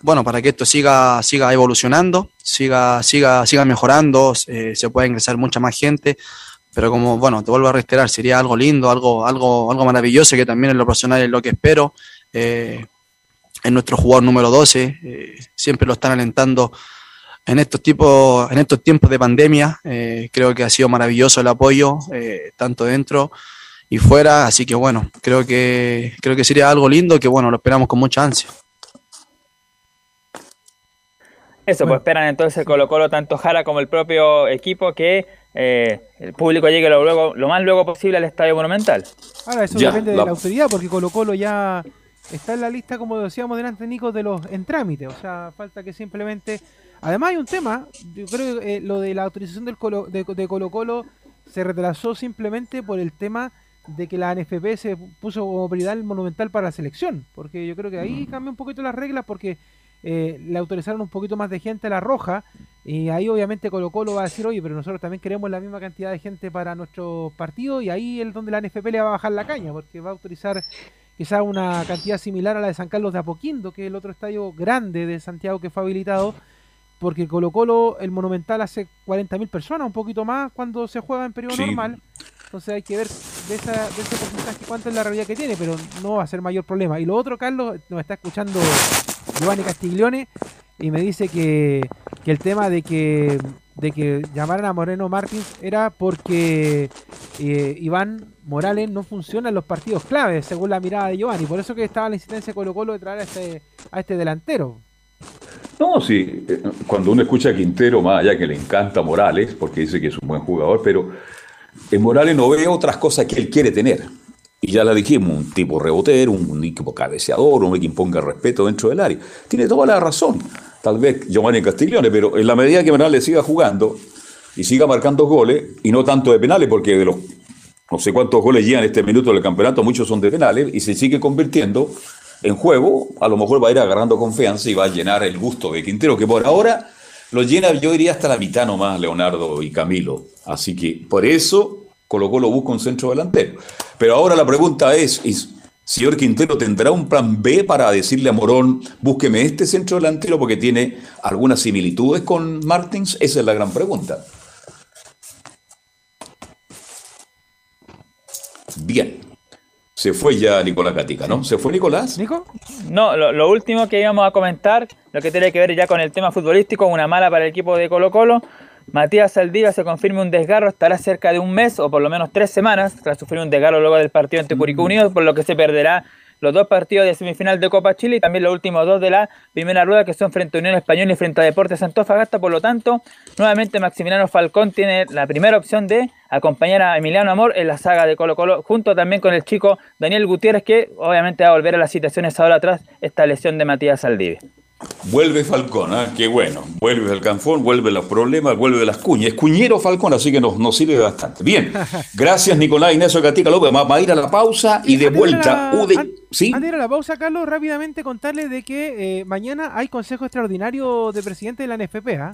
bueno, para que esto siga, siga evolucionando, siga, siga, siga mejorando, eh, se pueda ingresar mucha más gente, pero como, bueno, te vuelvo a reiterar, sería algo lindo, algo, algo, algo maravilloso que también en lo personal es lo que espero. Eh, en nuestro jugador número 12, eh, siempre lo están alentando en estos tipos, en estos tiempos de pandemia. eh, creo que ha sido maravilloso el apoyo, eh, tanto dentro y fuera, así que bueno, creo que creo que sería algo lindo que bueno, lo esperamos con mucha ansia. Eso, pues esperan entonces Colo Colo tanto Jara como el propio equipo que eh, el público llegue lo, luego, lo más luego posible al Estadio Monumental. Ahora, eso Ya, depende de la- la autoridad, porque Colo Colo ya está en la lista, como decíamos delante, Nico, de los en trámite. O sea, falta que simplemente. Además, hay un tema. Yo creo que eh, lo de la autorización del Colo, de, de Colo Colo se retrasó simplemente por el tema de que la NFP se puso como prioridad el monumental para la selección. Porque yo creo que ahí cambia un poquito las reglas, porque eh, le autorizaron un poquito más de gente a la roja. Y ahí obviamente Colo Colo va a decir, oye, pero nosotros también queremos la misma cantidad de gente para nuestro partido y ahí es donde la NFP le va a bajar la caña, porque va a autorizar quizá una cantidad similar a la de San Carlos de Apoquindo, que es el otro estadio grande de Santiago que fue habilitado, porque Colo Colo, el Monumental hace 40.000 personas, un poquito más cuando se juega en periodo Sí. normal. Entonces hay que ver de, esa, de ese porcentaje cuánto es la realidad que tiene, pero no va a ser mayor problema. Y lo otro, Carlos, nos está escuchando Giovanni Castiglione y me dice que, el tema de que de que llamaran a Moreno Martins era porque eh, Iván Morales no funciona en los partidos claves, según la mirada de Giovanni. Por eso que estaba la insistencia de Colo Colo de traer a este, a este delantero. No, sí, eh, cuando uno escucha a Quintero, más allá que le encanta Morales, porque dice que es un buen jugador, pero en Morales no ve otras cosas que él quiere tener. Y ya la dijimos, un tipo rebotero, un equipo cabeceador, un que imponga respeto dentro del área. Tiene toda la razón, tal vez Giovanni Castiglione, pero en la medida que Morales siga jugando y siga marcando goles, y no tanto de penales, porque de los no sé cuántos goles llegan en este minuto del campeonato, muchos son de penales, y se sigue convirtiendo en juego, a lo mejor va a ir agarrando confianza y va a llenar el gusto de Quintero, que por ahora lo llena, yo diría, hasta la mitad nomás, Leonardo y Camilo. Así que por eso Colo Colo busca un centro delantero. Pero ahora la pregunta es, ¿y Señor Quintero, ¿tendrá un plan B para decirle a Morón, búsqueme este centro delantero porque tiene algunas similitudes con Martins? Esa es la gran pregunta. Bien. Se fue ya Nicolás Gatica, ¿no? ¿Se fue Nicolás? ¿Nico? No, lo, lo último que íbamos a comentar, lo que tiene que ver ya con el tema futbolístico, una mala para el equipo de Colo Colo. Matías Saldivia se confirma un desgarro, estará cerca de un mes o por lo menos tres semanas tras sufrir un desgarro luego del partido ante Curicó Unido, por lo que se perderá los dos partidos de semifinal de Copa Chile y también los últimos dos de la primera rueda que son frente a Unión Española y frente a Deportes Antofagasta. Por lo tanto, nuevamente Maximiliano Falcón tiene la primera opción de acompañar a Emiliano Amor en la saga de Colo Colo, junto también con el chico Daniel Gutiérrez, que obviamente va a volver a las situaciones ahora tras esta lesión de Matías Saldivia. Vuelve Falcón, ¿ah? qué bueno. Vuelve el Canfón, vuelve los problemas, vuelve las cuñas. Es cuñero Falcón, así que nos, nos sirve bastante. Bien, <laughs> gracias Nicolás Ignacio Gatica López. Vamos a ir a la pausa y de vuelta. la- UD an- ¿Sí? Antes de ir a la pausa, Carlos, rápidamente contarles de que eh, mañana hay consejo extraordinario de presidente de la NFP. ¿ah?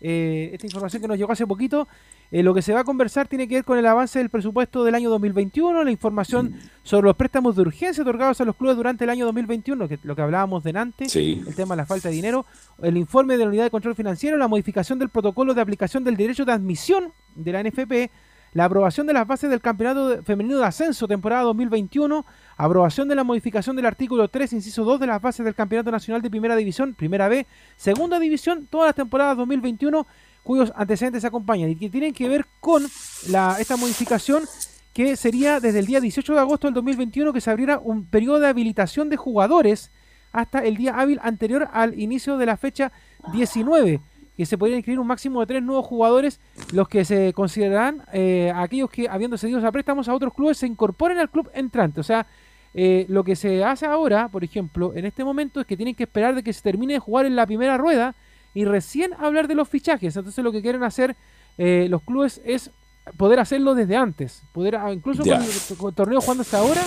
Eh, esta información que nos llegó hace poquito. Eh, lo que se va a conversar tiene que ver con el avance del presupuesto del año 2021, la información sobre los préstamos de urgencia otorgados a los clubes durante el año 2021, que, lo que hablábamos delante, Sí. el tema de la falta de dinero, el informe de la unidad de control financiero, la modificación del protocolo de aplicación del derecho de admisión de la NFP, la aprobación de las bases del Campeonato de- Femenino de Ascenso temporada 2021, aprobación de la modificación del artículo 3, inciso 2 de las bases del Campeonato Nacional de Primera División, Primera B, Segunda División, todas las temporadas 2021 cuyos antecedentes acompañan y que tienen que ver con la, esta modificación que sería desde el día 18 de agosto del 2021 que se abriera un periodo de habilitación de jugadores hasta el día hábil anterior al inicio de la fecha 19, que se podrían inscribir un máximo de tres nuevos jugadores, los que se considerarán eh, aquellos que, habiendo cedido a préstamos a otros clubes, se incorporen al club entrante. O sea, eh, lo que se hace ahora, por ejemplo, en este momento, es que tienen que esperar de que se termine de jugar en la primera rueda y recién hablar de los fichajes. Entonces, lo que quieren hacer eh, los clubes es poder hacerlo desde antes, poder ah, incluso con el, con el torneo jugando hasta ahora,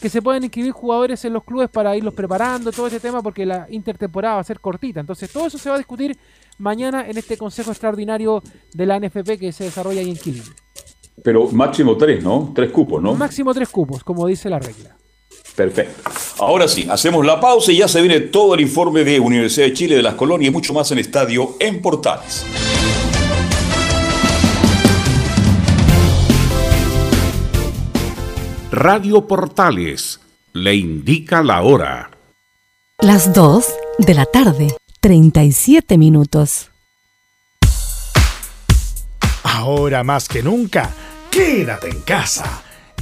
que se puedan inscribir jugadores en los clubes para irlos preparando, todo ese tema, porque la intertemporada va a ser cortita. Entonces, todo eso se va a discutir mañana en este consejo extraordinario de la NFP que se desarrolla ahí en Quilín. Pero máximo tres, ¿no? Tres cupos, ¿no? Máximo tres cupos, como dice la regla. Perfecto. Ahora sí, hacemos la pausa y ya se viene todo el informe de Universidad de Chile, de las colonias y mucho más en Estadio en Portales. Radio Portales le indica la hora. Las 2 de la tarde, 37 minutos. Ahora más que nunca, quédate en casa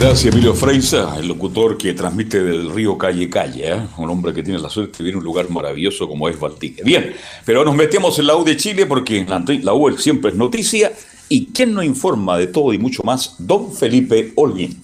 Gracias, Emilio Freisa, el locutor que transmite del río Calle Calle, ¿eh? un hombre que tiene la suerte de vivir en un lugar maravilloso como es Valtique. Bien, pero nos metemos en la U de Chile porque la, U siempre es noticia. ¿Y quién nos informa de todo y mucho más? Don Felipe Olguín.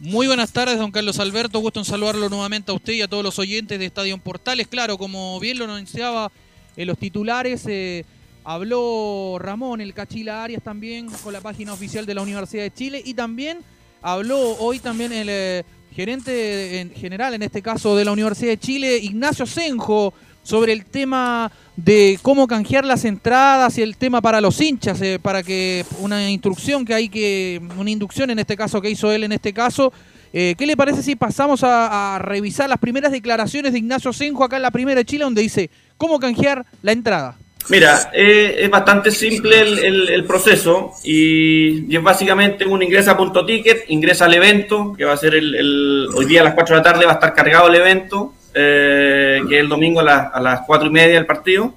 Muy buenas tardes, don Carlos Alberto. Gusto en saludarlo nuevamente a usted y a todos los oyentes de Estadio Portales. Claro, como bien lo anunciaba en los titulares, eh, habló Ramón, el Cachila Arias también con la página oficial de la Universidad de Chile y también Habló hoy también el eh, gerente en general, en este caso de la Universidad de Chile, Ignacio Senjo, sobre el tema de cómo canjear las entradas y el tema para los hinchas, eh, para que una instrucción que hay que, una inducción en este caso que hizo él en este caso. Eh, ¿Qué le parece si pasamos a, a, revisar las primeras declaraciones de Ignacio Senjo acá en la primera de Chile, donde dice cómo canjear la entrada? Mira, eh, es bastante simple el, el, proceso y, es básicamente uno ingresa a punto ticket, ingresa al evento, que va a ser el, hoy día a las 4 de la tarde va a estar cargado el evento, eh, que es el domingo a, la, a, las 4 y media del partido.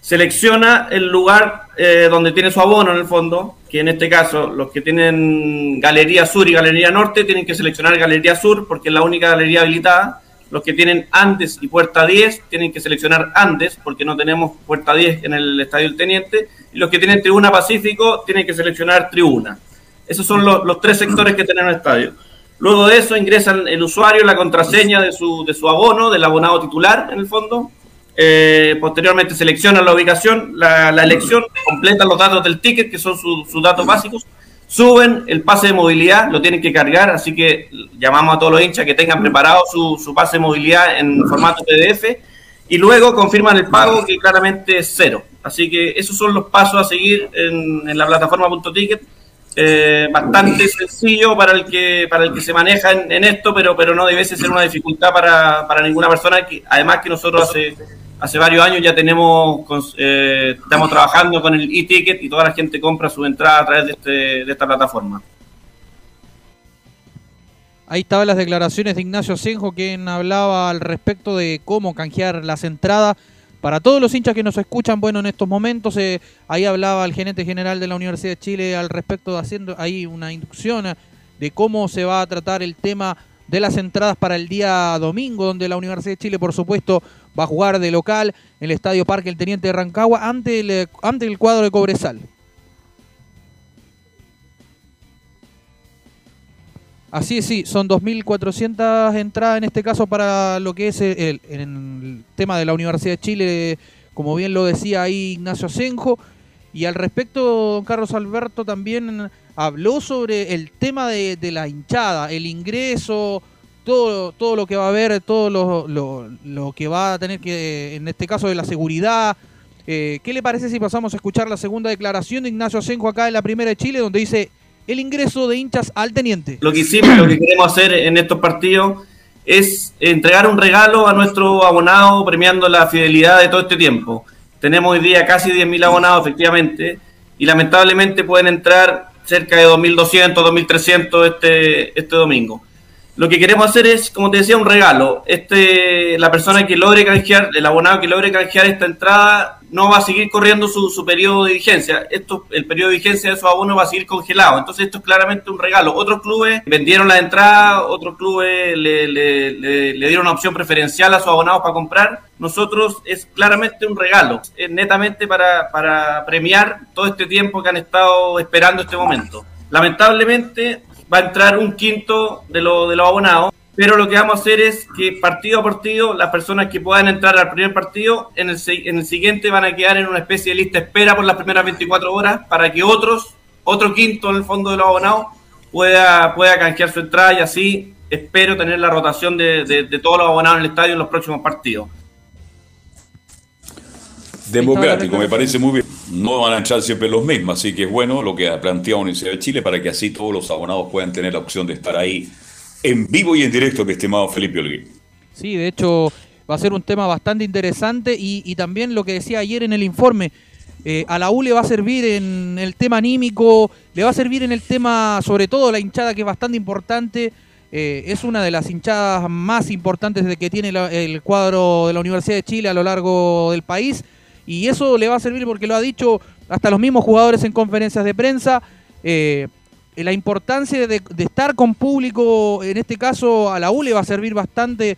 Selecciona el lugar eh, donde tiene su abono en el fondo, que en este caso los que tienen Galería Sur y Galería Norte tienen que seleccionar Galería Sur porque es la única galería habilitada los que tienen Andes y Puerta 10 tienen que seleccionar Andes, porque no tenemos Puerta 10 en el Estadio del Teniente. Y los que tienen Tribuna Pacífico tienen que seleccionar Tribuna. Esos son los, tres sectores que tienen el estadio. Luego de eso ingresan el usuario la contraseña de su, de su abono, del abonado titular en el fondo. Eh, posteriormente seleccionan la ubicación, la, elección, completan los datos del ticket, que son sus su datos básicos, suben el pase de movilidad, lo tienen que cargar, así que llamamos a todos los hinchas que tengan preparado su, su pase de movilidad en formato PDF y luego confirman el pago que claramente es cero. Así que esos son los pasos a seguir en, en la plataforma .ticket. Eh, bastante sencillo para el que para el que se maneja en, esto, pero pero no debe ser una dificultad para, para ninguna persona. Que, además que nosotros hace hace varios años ya tenemos, eh, estamos trabajando con el e-ticket y toda la gente compra su entrada a través de, este, de esta plataforma. Ahí estaban las declaraciones de Ignacio Senjo, quien hablaba al respecto de cómo canjear las entradas. Para todos los hinchas que nos escuchan, bueno, en estos momentos, eh, ahí hablaba el gerente general de la Universidad de Chile al respecto de haciendo ahí una inducción de cómo se va a tratar el tema de las entradas para el día domingo, donde la Universidad de Chile, por supuesto, va a jugar de local en el Estadio Parque El Teniente de Rancagua ante el, ante el cuadro de Cobresal. Así es, sí, son 2.400 entradas en este caso para lo que es el, tema de la Universidad de Chile, como bien lo decía ahí Ignacio Senjo. Y al respecto, don Carlos Alberto también habló sobre el tema de, de la hinchada, el ingreso, todo, todo lo que va a haber, todo lo, lo, lo, que va a tener que, en este caso de la seguridad. Eh, ¿Qué le parece si pasamos a escuchar la segunda declaración de Ignacio Asenjo acá en la primera de Chile, donde dice el ingreso de hinchas al teniente? Lo que hicimos, lo que queremos hacer en estos partidos es entregar un regalo a nuestro abonado premiando la fidelidad de todo este tiempo. Tenemos hoy día casi 10.000 abonados, efectivamente, y lamentablemente pueden entrar cerca de 2.200, 2.300 este, este domingo. Lo que queremos hacer es, como te decía, un regalo. Este, la persona que logre canjear, el abonado que logre canjear esta entrada, no va a seguir corriendo su, su periodo de vigencia. Esto, el periodo de vigencia de su abono va a seguir congelado. Entonces, esto es claramente un regalo. Otros clubes vendieron la entrada, otros clubes le, le, le, le dieron una opción preferencial a sus abonados para comprar. Nosotros es claramente un regalo. Es netamente para, para premiar todo este tiempo que han estado esperando este momento. Lamentablemente, va a entrar un quinto de, lo, de los abonados, pero lo que vamos a hacer es que partido a partido, las personas que puedan entrar al primer partido, en el, en el siguiente van a quedar en una especie de lista espera por las primeras 24 horas para que otros, otro quinto en el fondo de los abonados, pueda, pueda canjear su entrada y así espero tener la rotación de, de todos los abonados en el estadio en los próximos partidos. Democrático, me parece muy bien. No van a entrar siempre los mismos, así que es bueno lo que ha planteado Universidad de Chile para que así todos los abonados puedan tener la opción de estar ahí en vivo y en directo, mi estimado Felipe Olguín. Sí, de hecho va a ser un tema bastante interesante y, y también lo que decía ayer en el informe, eh, a la U le va a servir en el tema anímico, le va a servir en el tema, sobre todo la hinchada que es bastante importante. Eh, es una de las hinchadas más importantes de que tiene la- el cuadro de la Universidad de Chile a lo largo del país. Y eso le va a servir porque lo ha dicho hasta los mismos jugadores en conferencias de prensa. eh, la importancia de, estar con público, en este caso a la U le va a servir bastante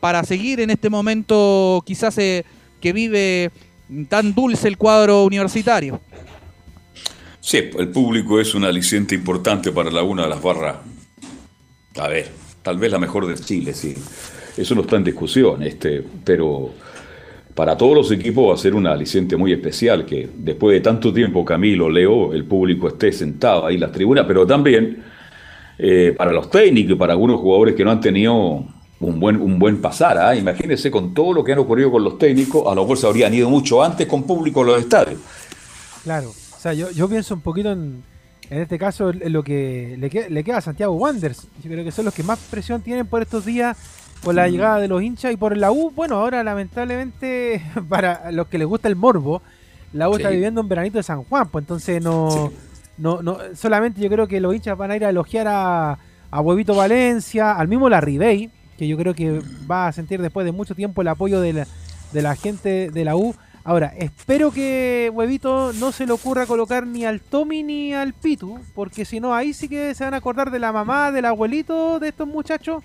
para seguir en este momento quizás eh, que vive tan dulce el cuadro universitario. Sí, el público es un aliciente importante para la una de las barras. A ver, tal vez la mejor de Chile, sí. Eso no está en discusión, este, pero para todos los equipos va a ser un aliciente muy especial que después de tanto tiempo, Camilo, Leo, el público esté sentado ahí en las tribunas, pero también eh, para los técnicos y para algunos jugadores que no han tenido un buen, un buen pasar. ¿ah? Imagínense con todo lo que han ocurrido con los técnicos, a lo mejor se habrían ido mucho antes con público a los estadios. Claro, o sea, yo, pienso un poquito en, en este caso en lo que le, le queda a Santiago Wanderers. Yo creo que son los que más presión tienen por estos días, por la llegada de los hinchas y por la U. Bueno, ahora lamentablemente <laughs> para los que les gusta el morbo, la U está viviendo un veranito de San Juan, pues entonces no, no, no, solamente yo creo que los hinchas van a ir a elogiar a, a Huevito Valencia, al mismo la Ribey, que yo creo que va a sentir después de mucho tiempo el apoyo de la, de la gente de la U. Ahora, espero que Huevito no se le ocurra colocar ni al Tommy ni al Pitu, porque si no, ahí sí que se van a acordar de la mamá, del abuelito de estos muchachos,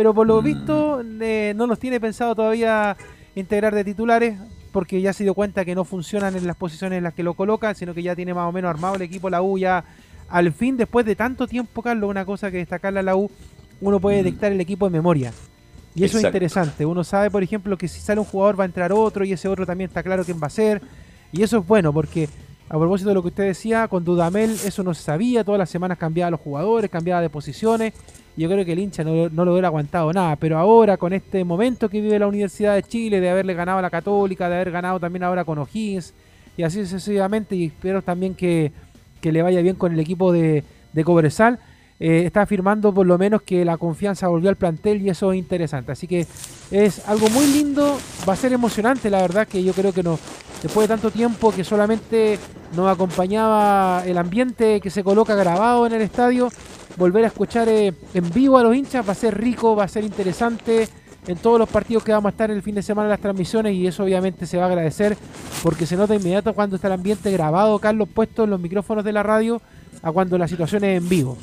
pero por lo visto eh, no los tiene pensado todavía integrar de titulares, porque ya se dio cuenta que no funcionan en las posiciones en las que lo colocan, sino que ya tiene más o menos armado el equipo la U ya al fin, después de tanto tiempo, Carlos, una cosa que destacarle a la U, uno puede detectar el equipo de memoria. Y eso es interesante. Uno sabe, por ejemplo, que si sale un jugador va a entrar otro y ese otro también está claro quién va a ser. Y eso es bueno porque, a propósito de lo que usted decía, con Dudamel eso no se sabía. Todas las semanas cambiaba los jugadores, cambiaba de posiciones. Y yo creo que el hincha no, no lo hubiera aguantado nada. Pero ahora, con este momento que vive la Universidad de Chile, de haberle ganado a la Católica, de haber ganado también ahora con O'Higgins, y así sucesivamente, y espero también que, le vaya bien con el equipo de Cobresal eh, está afirmando por lo menos que la confianza volvió al plantel y eso es interesante. Así que es algo muy lindo, va a ser emocionante, la verdad que yo creo que no, después de tanto tiempo que solamente nos acompañaba el ambiente que se coloca grabado en el estadio, volver a escuchar eh, en vivo a los hinchas va a ser rico, va a ser interesante en todos los partidos que vamos a estar el fin de semana en las transmisiones y eso obviamente se va a agradecer porque se nota inmediato cuando está el ambiente grabado, Carlos, puesto en los micrófonos de la radio, a cuando la situación es en vivo.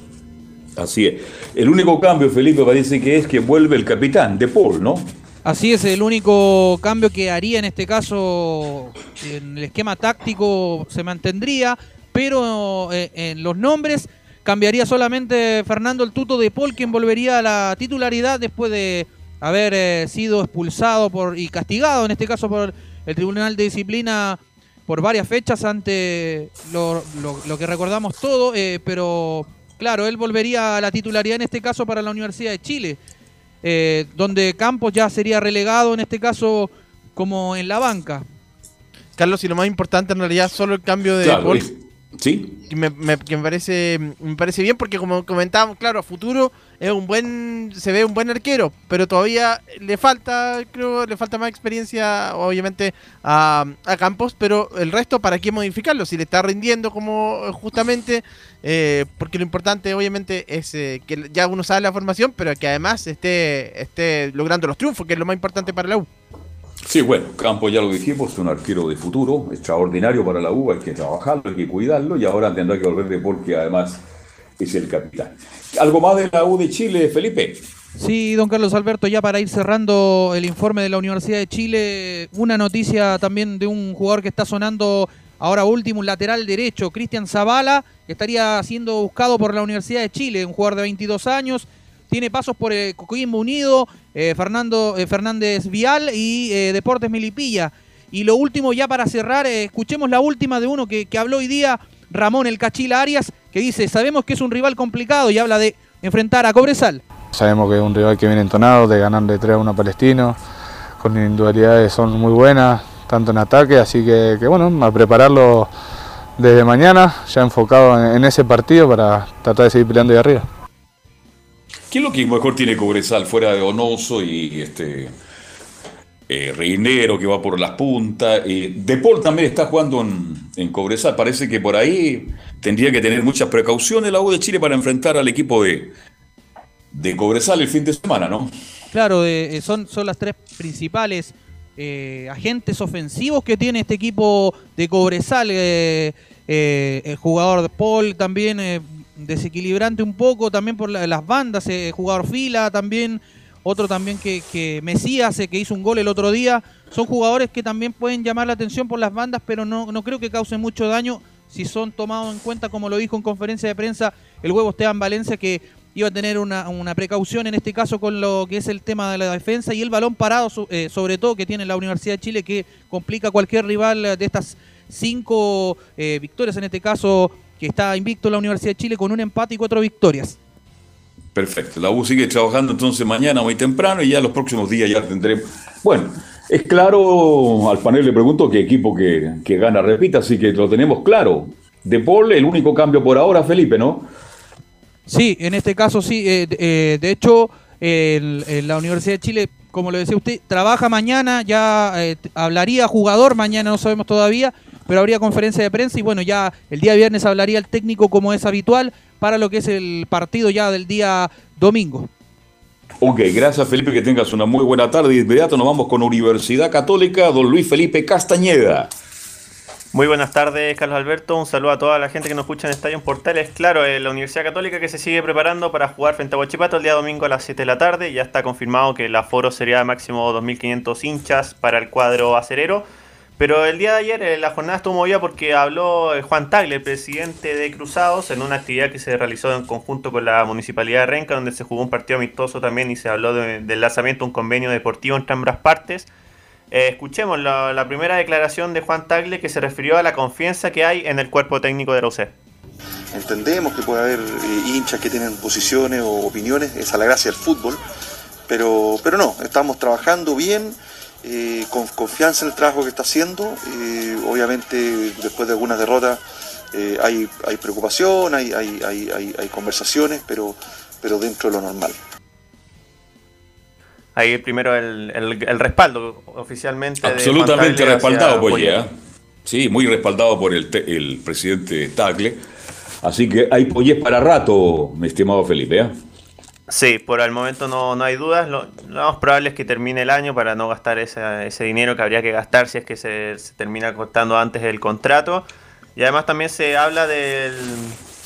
Así es. El único cambio, Felipe, parece que es que vuelve el capitán, De Paul, ¿no? Así es, el único cambio que haría en este caso en el esquema táctico se mantendría, pero eh, en los nombres cambiaría solamente Fernando el Tuto de Paul, quien volvería a la titularidad después de haber eh, sido expulsado y castigado, en este caso por el Tribunal de Disciplina por varias fechas ante lo que recordamos todo, eh, pero claro, él volvería a la titularidad en este caso para la Universidad de Chile, eh, donde Campos ya sería relegado en este caso como en la banca. Carlos, y lo más importante en realidad solo el cambio de Claro, es- Sí. me, me- que me parece me parece bien porque como comentábamos, claro, a futuro es un buen se ve un buen arquero, pero todavía le falta, creo, le falta más experiencia obviamente a, a Campos, pero el resto para qué modificarlo si le está rindiendo como justamente eh, porque lo importante obviamente es eh, que ya uno sabe la formación, pero que además esté esté logrando los triunfos, que es lo más importante para la U. Sí, bueno, Campo ya lo dijimos, un arquero de futuro, extraordinario para la U, hay que trabajarlo, hay que cuidarlo y ahora tendrá que volver de Paul, que además es el capitán. ¿Algo más de la U de Chile, Felipe? Sí, don Carlos Alberto, ya para ir cerrando el informe de la Universidad de Chile, una noticia también de un jugador que está sonando ahora último, un lateral derecho, Cristian Zavala, que estaría siendo buscado por la Universidad de Chile, un jugador de 22 años, tiene pasos por eh, Coquimbo Unido, eh, Fernando eh, Fernández Vial y eh, Deportes Milipilla. Y lo último, ya para cerrar, escuchemos la última de uno que, que habló hoy día, Ramón El Cachila Arias, que dice, sabemos que es un rival complicado y habla de enfrentar a Cobresal. Sabemos que es un rival que viene entonado, de ganar de 3 a 1 a Palestino, con individualidades son muy buenas, tanto en ataque, así que, que bueno, a prepararlo desde mañana, ya enfocado en, en ese partido para tratar de seguir peleando ahí arriba. ¿Qué es lo que mejor tiene Cobresal fuera de Donoso y este eh, Reinero que va por las puntas? Eh, de Paul también está jugando en, en, Cobresal. Parece que por ahí tendría que tener muchas precauciones la U de Chile para enfrentar al equipo de, de Cobresal el fin de semana, ¿no? Claro, eh, son, son las tres principales eh, agentes ofensivos que tiene este equipo de Cobresal. Eh, el jugador de Paul también desequilibrante un poco, también por las bandas, jugador fila también. Otro también que, que Mesías, que hizo un gol el otro día. Son jugadores que también pueden llamar la atención por las bandas, pero no, no creo que causen mucho daño si son tomados en cuenta, como lo dijo en conferencia de prensa el huevo Esteban Valencia, que iba a tener una, una, precaución en este caso con lo que es el tema de la defensa y el balón parado, eh, sobre todo que tiene la Universidad de Chile, que complica cualquier rival de estas cinco eh, victorias, en este caso que está invicto la Universidad de Chile con un empate y cuatro victorias. Perfecto, la U sigue trabajando entonces mañana muy temprano y ya los próximos días ya tendremos... Bueno, es claro, al panel le pregunto qué equipo que, que gana repita, así que lo tenemos claro. De Paul, el único cambio por ahora, Felipe, ¿no? Sí, en este caso sí. Eh, eh, de hecho, el, la Universidad de Chile, como lo decía usted, trabaja mañana, ya eh, hablaría jugador, mañana no sabemos todavía, pero habría conferencia de prensa y bueno, ya el día viernes hablaría el técnico como es habitual para lo que es el partido ya del día domingo. Ok, gracias Felipe, que tengas una muy buena tarde. De inmediato nos vamos con Universidad Católica, don Luis Felipe Castañeda. Muy buenas tardes, Carlos Alberto. Un saludo a toda la gente que nos escucha en Estadio Portales. Claro, eh, la Universidad Católica que se sigue preparando para jugar frente a Huachipato el día domingo a las 7 de la tarde. Ya está confirmado que el aforo sería máximo 2.500 hinchas para el cuadro acerero. Pero el día de ayer eh, la jornada estuvo movida porque habló eh, Juan Tagle, presidente de Cruzados, en una actividad que se realizó en conjunto con la Municipalidad de Renca, donde se jugó un partido amistoso también y se habló del lanzamiento de un convenio deportivo entre ambas partes. Eh, escuchemos la, primera declaración de Juan Tagle que se refirió a la confianza que hay en el cuerpo técnico de UC. Entendemos que puede haber hinchas que tienen posiciones o opiniones, esa es la gracia del fútbol, pero, pero no, estamos trabajando bien, eh, con confianza en el trabajo que está haciendo. obviamente, después de algunas derrotas, hay, hay preocupación, hay, hay, hay, hay conversaciones, pero, pero dentro de lo normal ahí primero el, el, respaldo oficialmente. Absolutamente respaldado por ella. Sí, muy respaldado por el, el presidente Tagle. Así que hay polles para rato, mi estimado Felipe. ¿eh? Sí, por el momento no, no hay dudas. Lo, más probable es que termine el año para no gastar ese, ese dinero que habría que gastar si es que se, se termina costando antes del contrato. Y además también se habla del,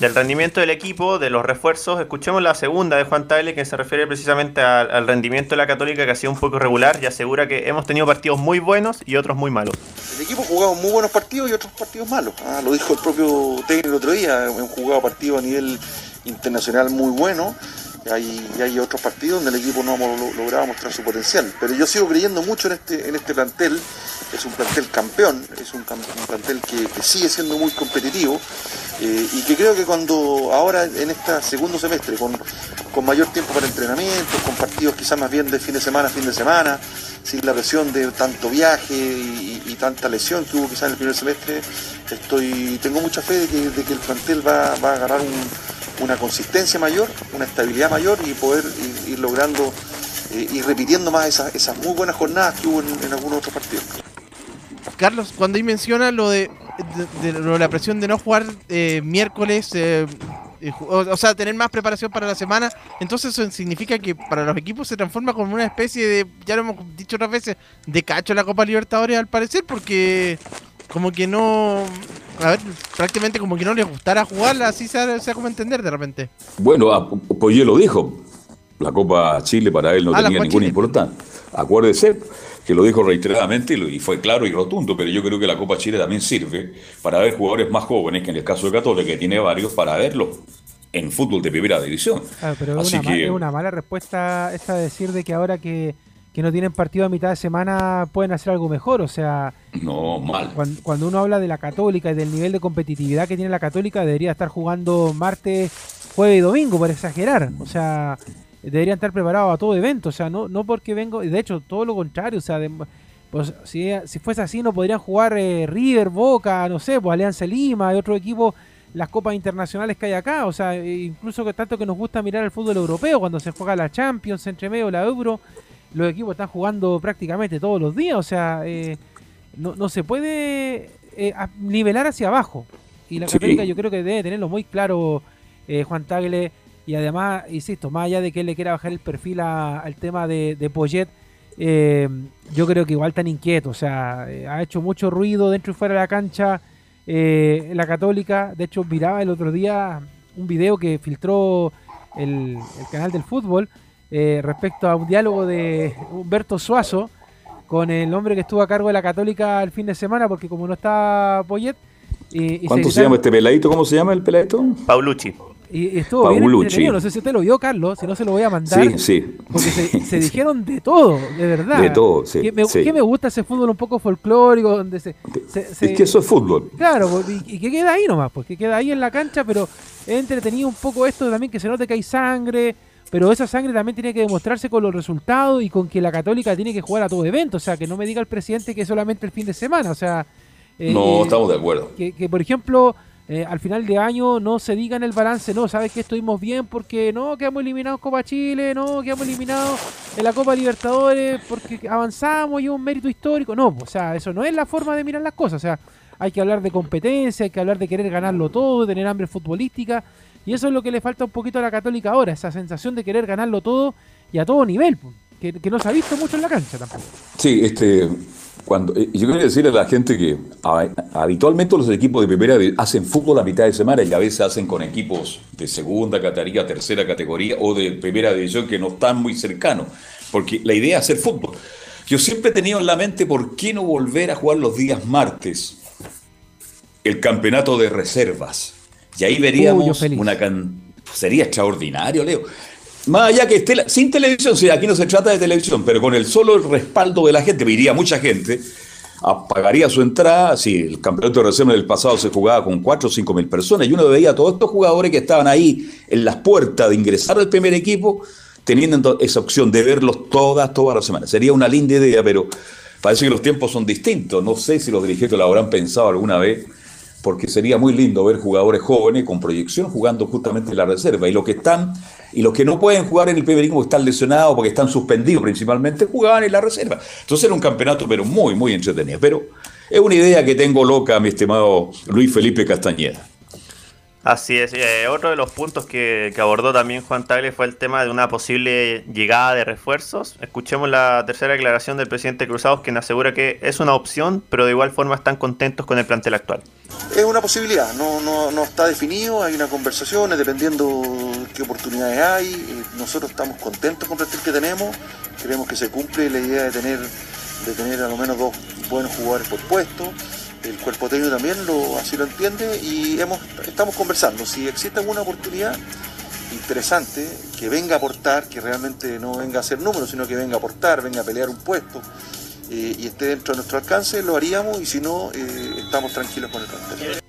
del rendimiento del equipo, de los refuerzos. Escuchemos la segunda de Juan Tagle que se refiere precisamente al, rendimiento de la Católica que ha sido un poco irregular y asegura que hemos tenido partidos muy buenos y otros muy malos. El equipo ha jugado muy buenos partidos y otros partidos malos. Ah, lo dijo el propio técnico el otro día. Hemos jugado partidos a nivel internacional muy buenos hay, hay otros partidos donde el equipo no logrado mostrar su potencial. Pero yo sigo creyendo mucho en este, este plantel. Es un plantel campeón, es un, plantel que, sigue siendo muy competitivo eh, y que creo que cuando ahora en este segundo semestre, con, mayor tiempo para entrenamiento, con partidos quizás más bien de fin de semana a fin de semana, sin la presión de tanto viaje y, tanta lesión que hubo quizás en el primer semestre, estoy, tengo mucha fe de que, el plantel va a agarrar un una consistencia mayor, una estabilidad mayor y poder ir, logrando eh, y repitiendo más esas, esas, muy buenas jornadas que hubo en, algunos otros partidos. Carlos, cuando ahí menciona lo de, la presión de no jugar eh, miércoles, eh, o, sea, tener más preparación para la semana, entonces eso significa que para los equipos se transforma como una especie de, ya lo hemos dicho otras veces, de cacho la Copa Libertadores al parecer, porque como que no. A ver, prácticamente como que no les gustara jugarla, así se da, como entender de repente. Bueno, pues lo dijo. La Copa Chile para él no ah, tenía ninguna importancia. Acuérdese que lo dijo reiteradamente y fue claro y rotundo, pero yo creo que la Copa Chile también sirve para ver jugadores más jóvenes, que en el caso de Católica, que tiene varios, para verlo en fútbol de primera división. Ah, pero es una, es una mala respuesta esta de decir de que ahora que que no tienen partido a mitad de semana pueden hacer algo mejor. O sea, no, mal. Cuando, uno habla de la Católica y del nivel de competitividad que tiene la Católica, debería estar jugando martes, jueves y domingo, por exagerar. O sea, deberían estar preparados a todo evento. O sea, no, no porque vengo, de hecho, todo lo contrario. O sea, pues, si, si fuese así, no podrían jugar eh, River, Boca, no sé, pues Alianza Lima y otro equipo las copas internacionales que hay acá, o sea, e incluso que tanto que nos gusta mirar el fútbol europeo cuando se juega la Champions, entre medio la Euro, los equipos están jugando prácticamente todos los días, o sea, eh, no, no, se puede eh, nivelar hacia abajo. Y la Católica yo creo que debe tenerlo muy claro eh, Juan Tagle, y además, insisto, más allá de que él le quiera bajar el perfil al tema de, de Poyet, yo creo que igual tan inquieto, o sea, ha hecho mucho ruido dentro y fuera de la cancha eh, la Católica, de hecho, miraba el otro día un video que filtró el, canal del fútbol eh, respecto a un diálogo de Humberto Suazo con el hombre que estuvo a cargo de la Católica el fin de semana, porque como no está Poyet. Y, ¿Cuánto se, llama este peladito? ¿Cómo se llama el peladito? Paulucci. Y, estuvo bien entretenido. No sé si usted lo vio, Carlos. Si no, se lo voy a mandar. Sí, sí. Porque se, <laughs> dijeron de todo, de verdad. De todo, sí. Que me, Que me gusta ese fútbol un poco folclórico, donde se... es que eso es fútbol. Claro, pues, y, que queda ahí nomás, pues que queda ahí en la cancha, pero he entretenido un poco esto también, que se note que hay sangre, pero esa sangre también tiene que demostrarse con los resultados y con que la Católica tiene que jugar a todo evento. O sea, que no me diga el presidente que es solamente el fin de semana. O sea... no, eh, estamos de acuerdo. Que, que por ejemplo eh, al final de año no se diga en el balance, no, sabes que estuvimos bien porque no, quedamos eliminados Copa Chile, no, quedamos eliminados en la Copa Libertadores porque avanzamos y un mérito histórico. No, o sea, eso no es la forma de mirar las cosas. O sea, hay que hablar de competencia, hay que hablar de querer ganarlo todo, de tener hambre futbolística. Y eso es lo que le falta un poquito a la Católica ahora, esa sensación de querer ganarlo todo y a todo nivel, que, que no se ha visto mucho en la cancha tampoco. Sí, este, cuando, eh, yo quiero decirle a la gente que habitualmente los equipos de primera hacen fútbol a mitad de semana y a veces hacen con equipos de segunda categoría, tercera categoría o de primera división que no están muy cercanos, porque la idea es hacer fútbol. Yo siempre he tenido en la mente por qué no volver a jugar los días martes el campeonato de reservas. Y ahí veríamos una sería extraordinario, Leo. Más allá que esté sin televisión, sí, aquí no se trata de televisión, pero con el solo respaldo de la gente, iría mucha gente, pagaría su entrada, si el campeonato de reserva del pasado se jugaba con 4 o 5 mil personas, y uno veía a todos estos jugadores que estaban ahí en las puertas de ingresar al primer equipo, teniendo esa opción de verlos todas, todas las semanas. Sería una linda idea, pero parece que los tiempos son distintos. No sé si los dirigentes lo habrán pensado alguna vez porque sería muy lindo ver jugadores jóvenes con proyección jugando justamente en la reserva. Y los que están, y los que no pueden jugar en el primer equipo están lesionados porque están suspendidos principalmente, jugaban en la reserva. Entonces era un campeonato, pero muy, muy entretenido. Pero es una idea que tengo loca, mi estimado Luis Felipe Castañeda. Así es, eh, otro de los puntos que, abordó también Juan Tagle fue el tema de una posible llegada de refuerzos. Escuchemos la tercera declaración del presidente Cruzados, quien asegura que es una opción, pero de igual forma están contentos con el plantel actual. Es una posibilidad, no, no, no está definido, hay una conversación, dependiendo qué oportunidades hay. Eh, nosotros estamos contentos con el plantel que tenemos, creemos que se cumple la idea de tener, de tener a lo menos dos buenos jugadores por puesto el cuerpo técnico también lo, así lo entiende y hemos, estamos conversando. Si existe alguna oportunidad interesante que venga a aportar, que realmente no venga a hacer números, sino que venga a aportar, venga a pelear un puesto eh, y esté dentro de nuestro alcance, lo haríamos y si no, eh, estamos tranquilos con el plantel.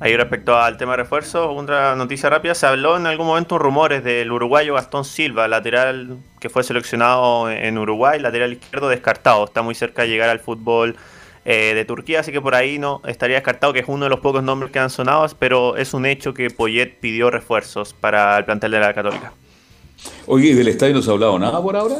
Ahí respecto al tema de refuerzo, otra noticia rápida, se habló en algún momento rumores del uruguayo Gastón Silva, lateral que fue seleccionado en Uruguay, lateral izquierdo descartado, está muy cerca de llegar al fútbol eh, de Turquía, así que por ahí no estaría descartado que es uno de los pocos nombres que han sonado, pero es un hecho que Poyet pidió refuerzos para el plantel de la Católica. Oye, ¿del estadio no se ha hablado nada por ahora?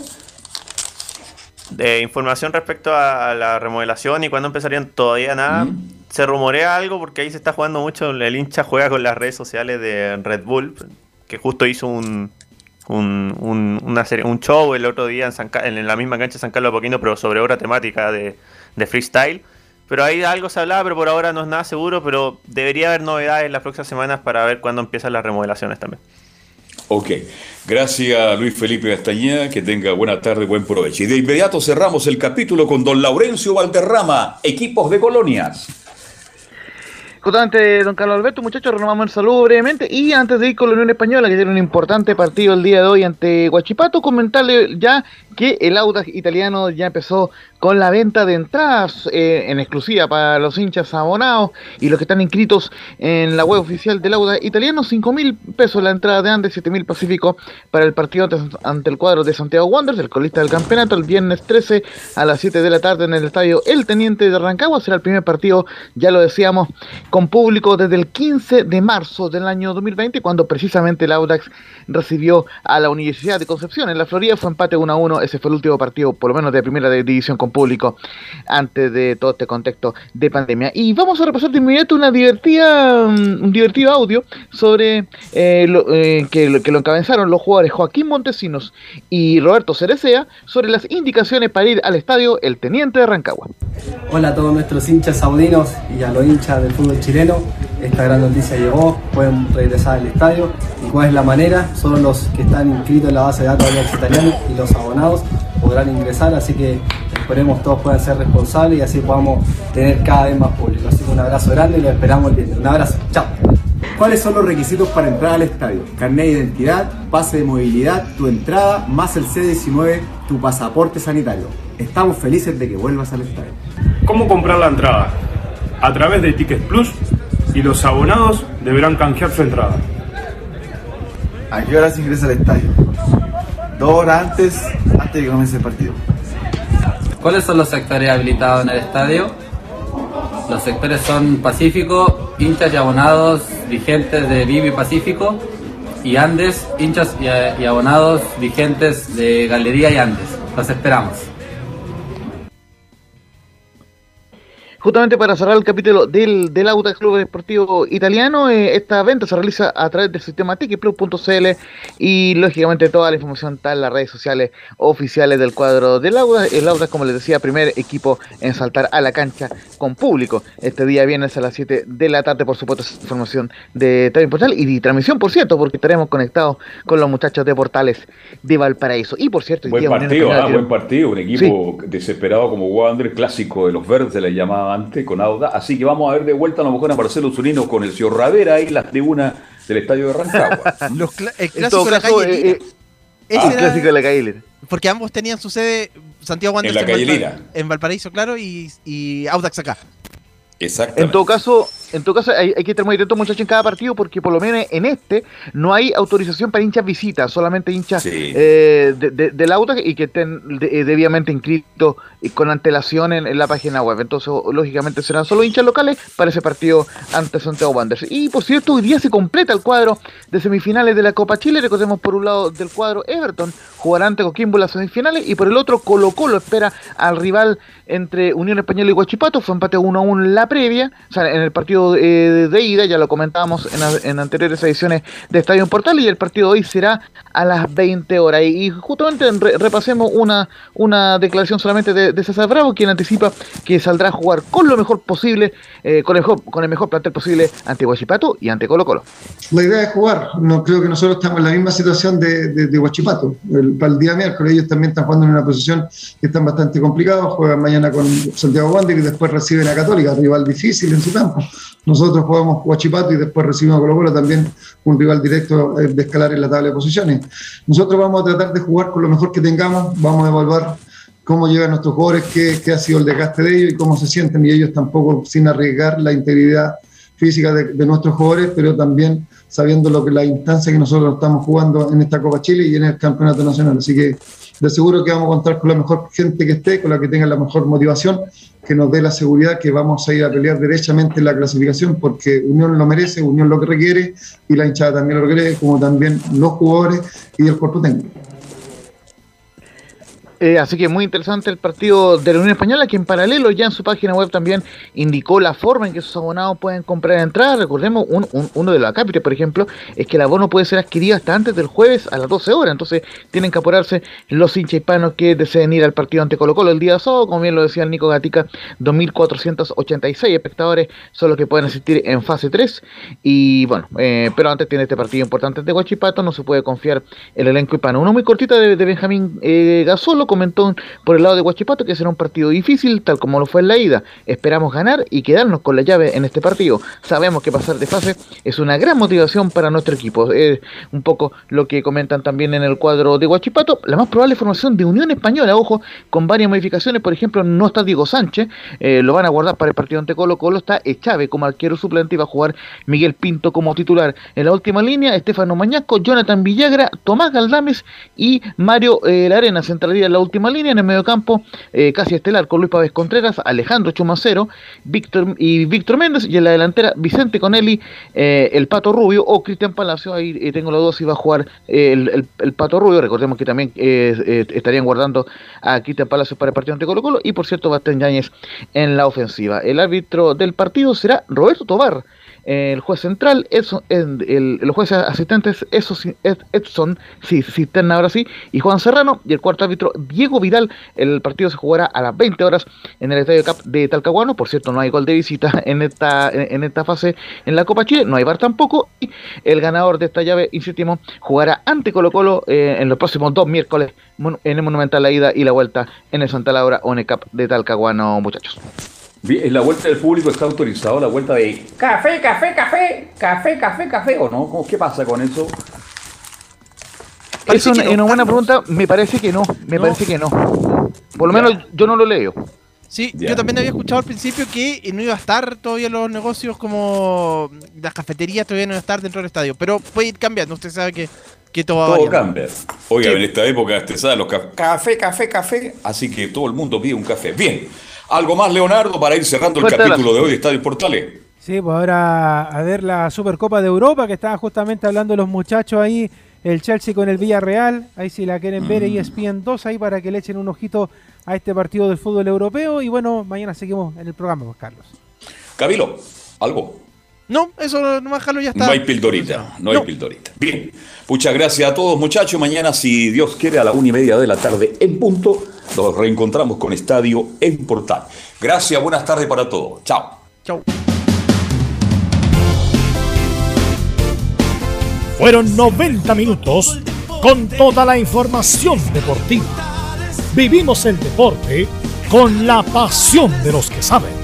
De información respecto a la remodelación y cuándo empezarían todavía nada. Mm. Se rumorea algo porque ahí se está jugando mucho. El hincha juega con las redes sociales de Red Bull, que justo hizo un, un, una serie, un show el otro día en, en la misma cancha de San Carlos de Poquino, pero sobre obra temática de, de freestyle. Pero ahí algo se hablaba, pero por ahora no es nada seguro, pero debería haber novedades las próximas semanas para ver cuándo empiezan las remodelaciones también. Ok, gracias Luis Felipe Castañeda, que tenga buena tarde, buen provecho. Y de inmediato cerramos el capítulo con don Laurencio Valderrama, equipos de colonias. Justamente, don Carlos Alberto, muchachos, renovamos el saludo brevemente. Y antes de ir con la Unión Española, que tiene un importante partido el día de hoy ante Guachipato, comentarle ya que el Audax italiano ya empezó con la venta de entradas eh, en exclusiva para los hinchas abonados y los que están inscritos en la web oficial del Audax italiano, 5 mil pesos la entrada de Andes, 7 mil Pacífico para el partido ante, el cuadro de Santiago Wanderers, el colista del campeonato, el viernes 13 a las 7 de la tarde en el estadio El Teniente de Rancagua, será el primer partido, ya lo decíamos, con público desde el 15 de marzo del año 2020, cuando precisamente el Audax recibió a la Universidad de Concepción. En la Florida, fue empate 1 a 1, ese fue el último partido, por lo menos de primera división con público antes de todo este contexto de pandemia. Y vamos a repasar de inmediato una divertida, mm, un divertido audio sobre eh, eh, que, lo, que lo encabezaron los jugadores Joaquín Montesinos y Roberto Cerecea sobre las indicaciones para ir al estadio El Teniente de Rancagua. Hola a todos nuestros hinchas saudinos y a los hinchas del fútbol chileno. Esta gran noticia llegó, pueden regresar al estadio. ¿Y cuál es la manera? Son los que están inscritos en la base de datos de italianos y los abonados podrán ingresar, así que esperemos todos puedan ser responsables y así podamos tener cada vez más público. Así que un abrazo grande y lo esperamos el viernes. Un abrazo, chao. ¿Cuáles son los requisitos para entrar al estadio? Carnet de identidad, pase de movilidad, tu entrada, más el C19, tu pasaporte sanitario. Estamos felices de que vuelvas al estadio. ¿Cómo comprar la entrada? A través de Tickets Plus y los abonados deberán canjear su entrada. ¿A qué hora se ingresa al estadio? Dos horas antes, antes de que comience el partido. ¿Cuáles son los sectores habilitados en el estadio? Los sectores son Pacífico, hinchas y abonados vigentes de Vivi Pacífico y Andes, hinchas y, y abonados vigentes de Galería y Andes. Los esperamos. Justamente para cerrar el capítulo del, del Audax Club Deportivo Italiano, eh, esta venta se realiza a través del sistema ticketplus.cl y lógicamente toda la información está en las redes sociales oficiales del cuadro del Audax. El Audax, como les decía, primer equipo en saltar a la cancha con público. Este día viernes a las 7 de la tarde, por supuesto, es información de TV Portal y de transmisión, por cierto, porque estaremos conectados con los muchachos de Portales de Valparaíso. Y por cierto, buen día, partido, Unión ah, buen partido, un equipo sí. desesperado como Wander, clásico de los verdes, le llamaba antes, con Auda. Así que vamos a ver de vuelta a lo mejor a Marcelo Zunino con el señor Ravera y las tribunas del estadio de Rancagua. <laughs> Los cl el clásico de la calle Lira. Eh, eh, ah, el clásico de la calle Lira. Porque ambos tenían su sede, Santiago Wanderers en, en Valparaíso, claro, y, y Audax acá. Exacto. En todo caso, en todo caso hay, hay que estar muy atentos muchachos en cada partido porque por lo menos en este no hay autorización para hinchas visitas, solamente hinchas Sí. eh, de, de- del auto y que estén de- eh, debidamente inscritos y con antelación en, en la página web. Entonces, lógicamente serán solo hinchas locales para ese partido ante Santiago Wanderers. Y por cierto, hoy día se completa el cuadro de semifinales de la Copa Chile. Recordemos por un lado del cuadro Everton jugará ante Coquimbo las semifinales y por el otro Colo Colo espera al rival entre Unión Española y Huachipato. Fue empate 1 a 1 en la previa, o sea, en el partido eh, de ida, ya lo comentábamos en, en anteriores ediciones de Estadio Portal y el partido de hoy será a las 20 horas. Y, y justamente re- repasemos una, una declaración solamente de, de César Bravo, quien anticipa que saldrá a jugar con lo mejor posible, eh, con, el con el mejor plantel posible ante Huachipato y ante Colo Colo. La idea es jugar. No creo que nosotros estamos en la misma situación de, de, de Huachipato. El, para el día miércoles ellos también están jugando en una posición que están bastante complicados. Juegan mañana con Santiago Wander y después reciben a Católica, rival difícil en su campo. Nosotros jugamos Huachipato y después recibimos a Colo Colo también un rival directo eh, de escalar en la tabla de posiciones. Nosotros vamos a tratar de jugar con lo mejor que tengamos. Vamos a evaluar cómo llegan nuestros jugadores, qué, ha sido el desgaste de ellos y cómo se sienten. Y ellos tampoco sin arriesgar la integridad física de, de nuestros jugadores, pero también sabiendo lo que la instancia que nosotros estamos jugando en esta Copa Chile y en el Campeonato Nacional. Así que de seguro que vamos a contar con la mejor gente que esté, con la que tenga la mejor motivación, que nos dé la seguridad que vamos a ir a pelear derechamente en la clasificación, porque Unión lo merece, Unión lo que requiere y la hinchada también lo requiere, como también los jugadores y el cuerpo técnico. Eh, así que muy interesante el partido de la Unión Española, que en paralelo ya en su página web también indicó la forma en que sus abonados pueden comprar entradas. Recordemos, un- un- uno de los acápites, por ejemplo, es que el abono puede ser adquirido hasta antes del jueves a las 12 horas. Entonces tienen que apurarse los hinchas hispanos que deseen ir al partido ante Colo Colo el día sábado. Como bien lo decía Nico Gatica, 2.486 espectadores son los que pueden asistir en fase 3. Y bueno, eh, pero antes tiene este partido importante de Guachipato, no se puede confiar el elenco hispano. Uno muy cortita de, de Benjamín eh, Gasolo, comentó por el lado de Huachipato que será un partido difícil, tal como lo fue en la ida. Esperamos ganar y quedarnos con la llave en este partido. Sabemos que pasar de fase es una gran motivación para nuestro equipo. Es un poco lo que comentan también en el cuadro de Huachipato. La más probable formación de Unión Española, ojo, con varias modificaciones. Por ejemplo, no está Diego Sánchez, eh, lo van a guardar para el partido ante Colo Colo. Está Echave como arquero suplente y va a jugar Miguel Pinto como titular. En la última línea, Estefano Mañasco, Jonathan Villagra, Tomás Galdames y Mario eh, Larena centralidad en la última línea. En el mediocampo, eh, casi estelar con Luis Pávez Contreras, Alejandro Chumacero Víctor, y Víctor Méndez. Y en la delantera, Vicente Conelli, eh, el Pato Rubio o Cristian Palacio. Ahí eh, tengo los dos si va a jugar el, el- el Pato Rubio. Recordemos que también eh, eh, estarían guardando a Cristian Palacio para el partido ante Colo Colo. Y por cierto, Bastián Yáñez en la ofensiva. El árbitro del partido será Roberto Tobar. El juez central, Edson- el, el- los jueces asistentes Edson, Ed- Edson sí, Cisterna ahora sí, y Juan Serrano, y el cuarto árbitro Diego Vidal. El partido se jugará a las 20 horas en el Estadio Cap de Talcahuano. Por cierto, no hay gol de visita <laughs> en esta, en, en esta fase en la Copa Chile, no hay bar tampoco. Y el ganador de esta llave, insistimos, jugará ante Colo Colo eh, en los próximos dos miércoles en el Monumental La Ida y la vuelta en el Santa Laura Cap de Talcahuano, muchachos. Bien, la vuelta del público está autorizado, la vuelta de Café, café, café, café, café, café. ¿o no? ¿Cómo- ¿Qué pasa con eso? Es una, una buena pregunta, me parece que no, me parece que no. Por lo Ya. menos yo no lo leo. Sí, Ya. yo también había escuchado al principio que no iba a estar todavía los negocios como las cafeterías todavía no iba a estar dentro del estadio, pero puede ir cambiando, usted sabe que, que todo va Todo variando. cambia. Oiga, Sí. en esta época estresada los cafés. Café, café, café. Así que todo el mundo pide un café. Bien. ¿Algo más, Leonardo, para ir cerrando el capítulo de hoy de Estadio Portales? Sí, pues ahora a ver la Supercopa de Europa que estaban justamente hablando los muchachos ahí, el Chelsea con el Villarreal, ahí si la quieren ver, Mm. ESPN 2 ahí para que le echen un ojito a este partido del fútbol europeo y bueno, mañana seguimos en el programa, pues, Carlos. Camilo, ¿algo? No, eso no Carlos ya está. No hay pildorita, no hay pildorita. Bien, muchas gracias a todos muchachos. Mañana, si Dios quiere, a la una y media de la tarde en punto, nos reencontramos con Estadio en Portal. Gracias, buenas tardes para todos. Chao. Chao. Fueron 90 minutos con toda la información deportiva. Vivimos el deporte con la pasión de los que saben.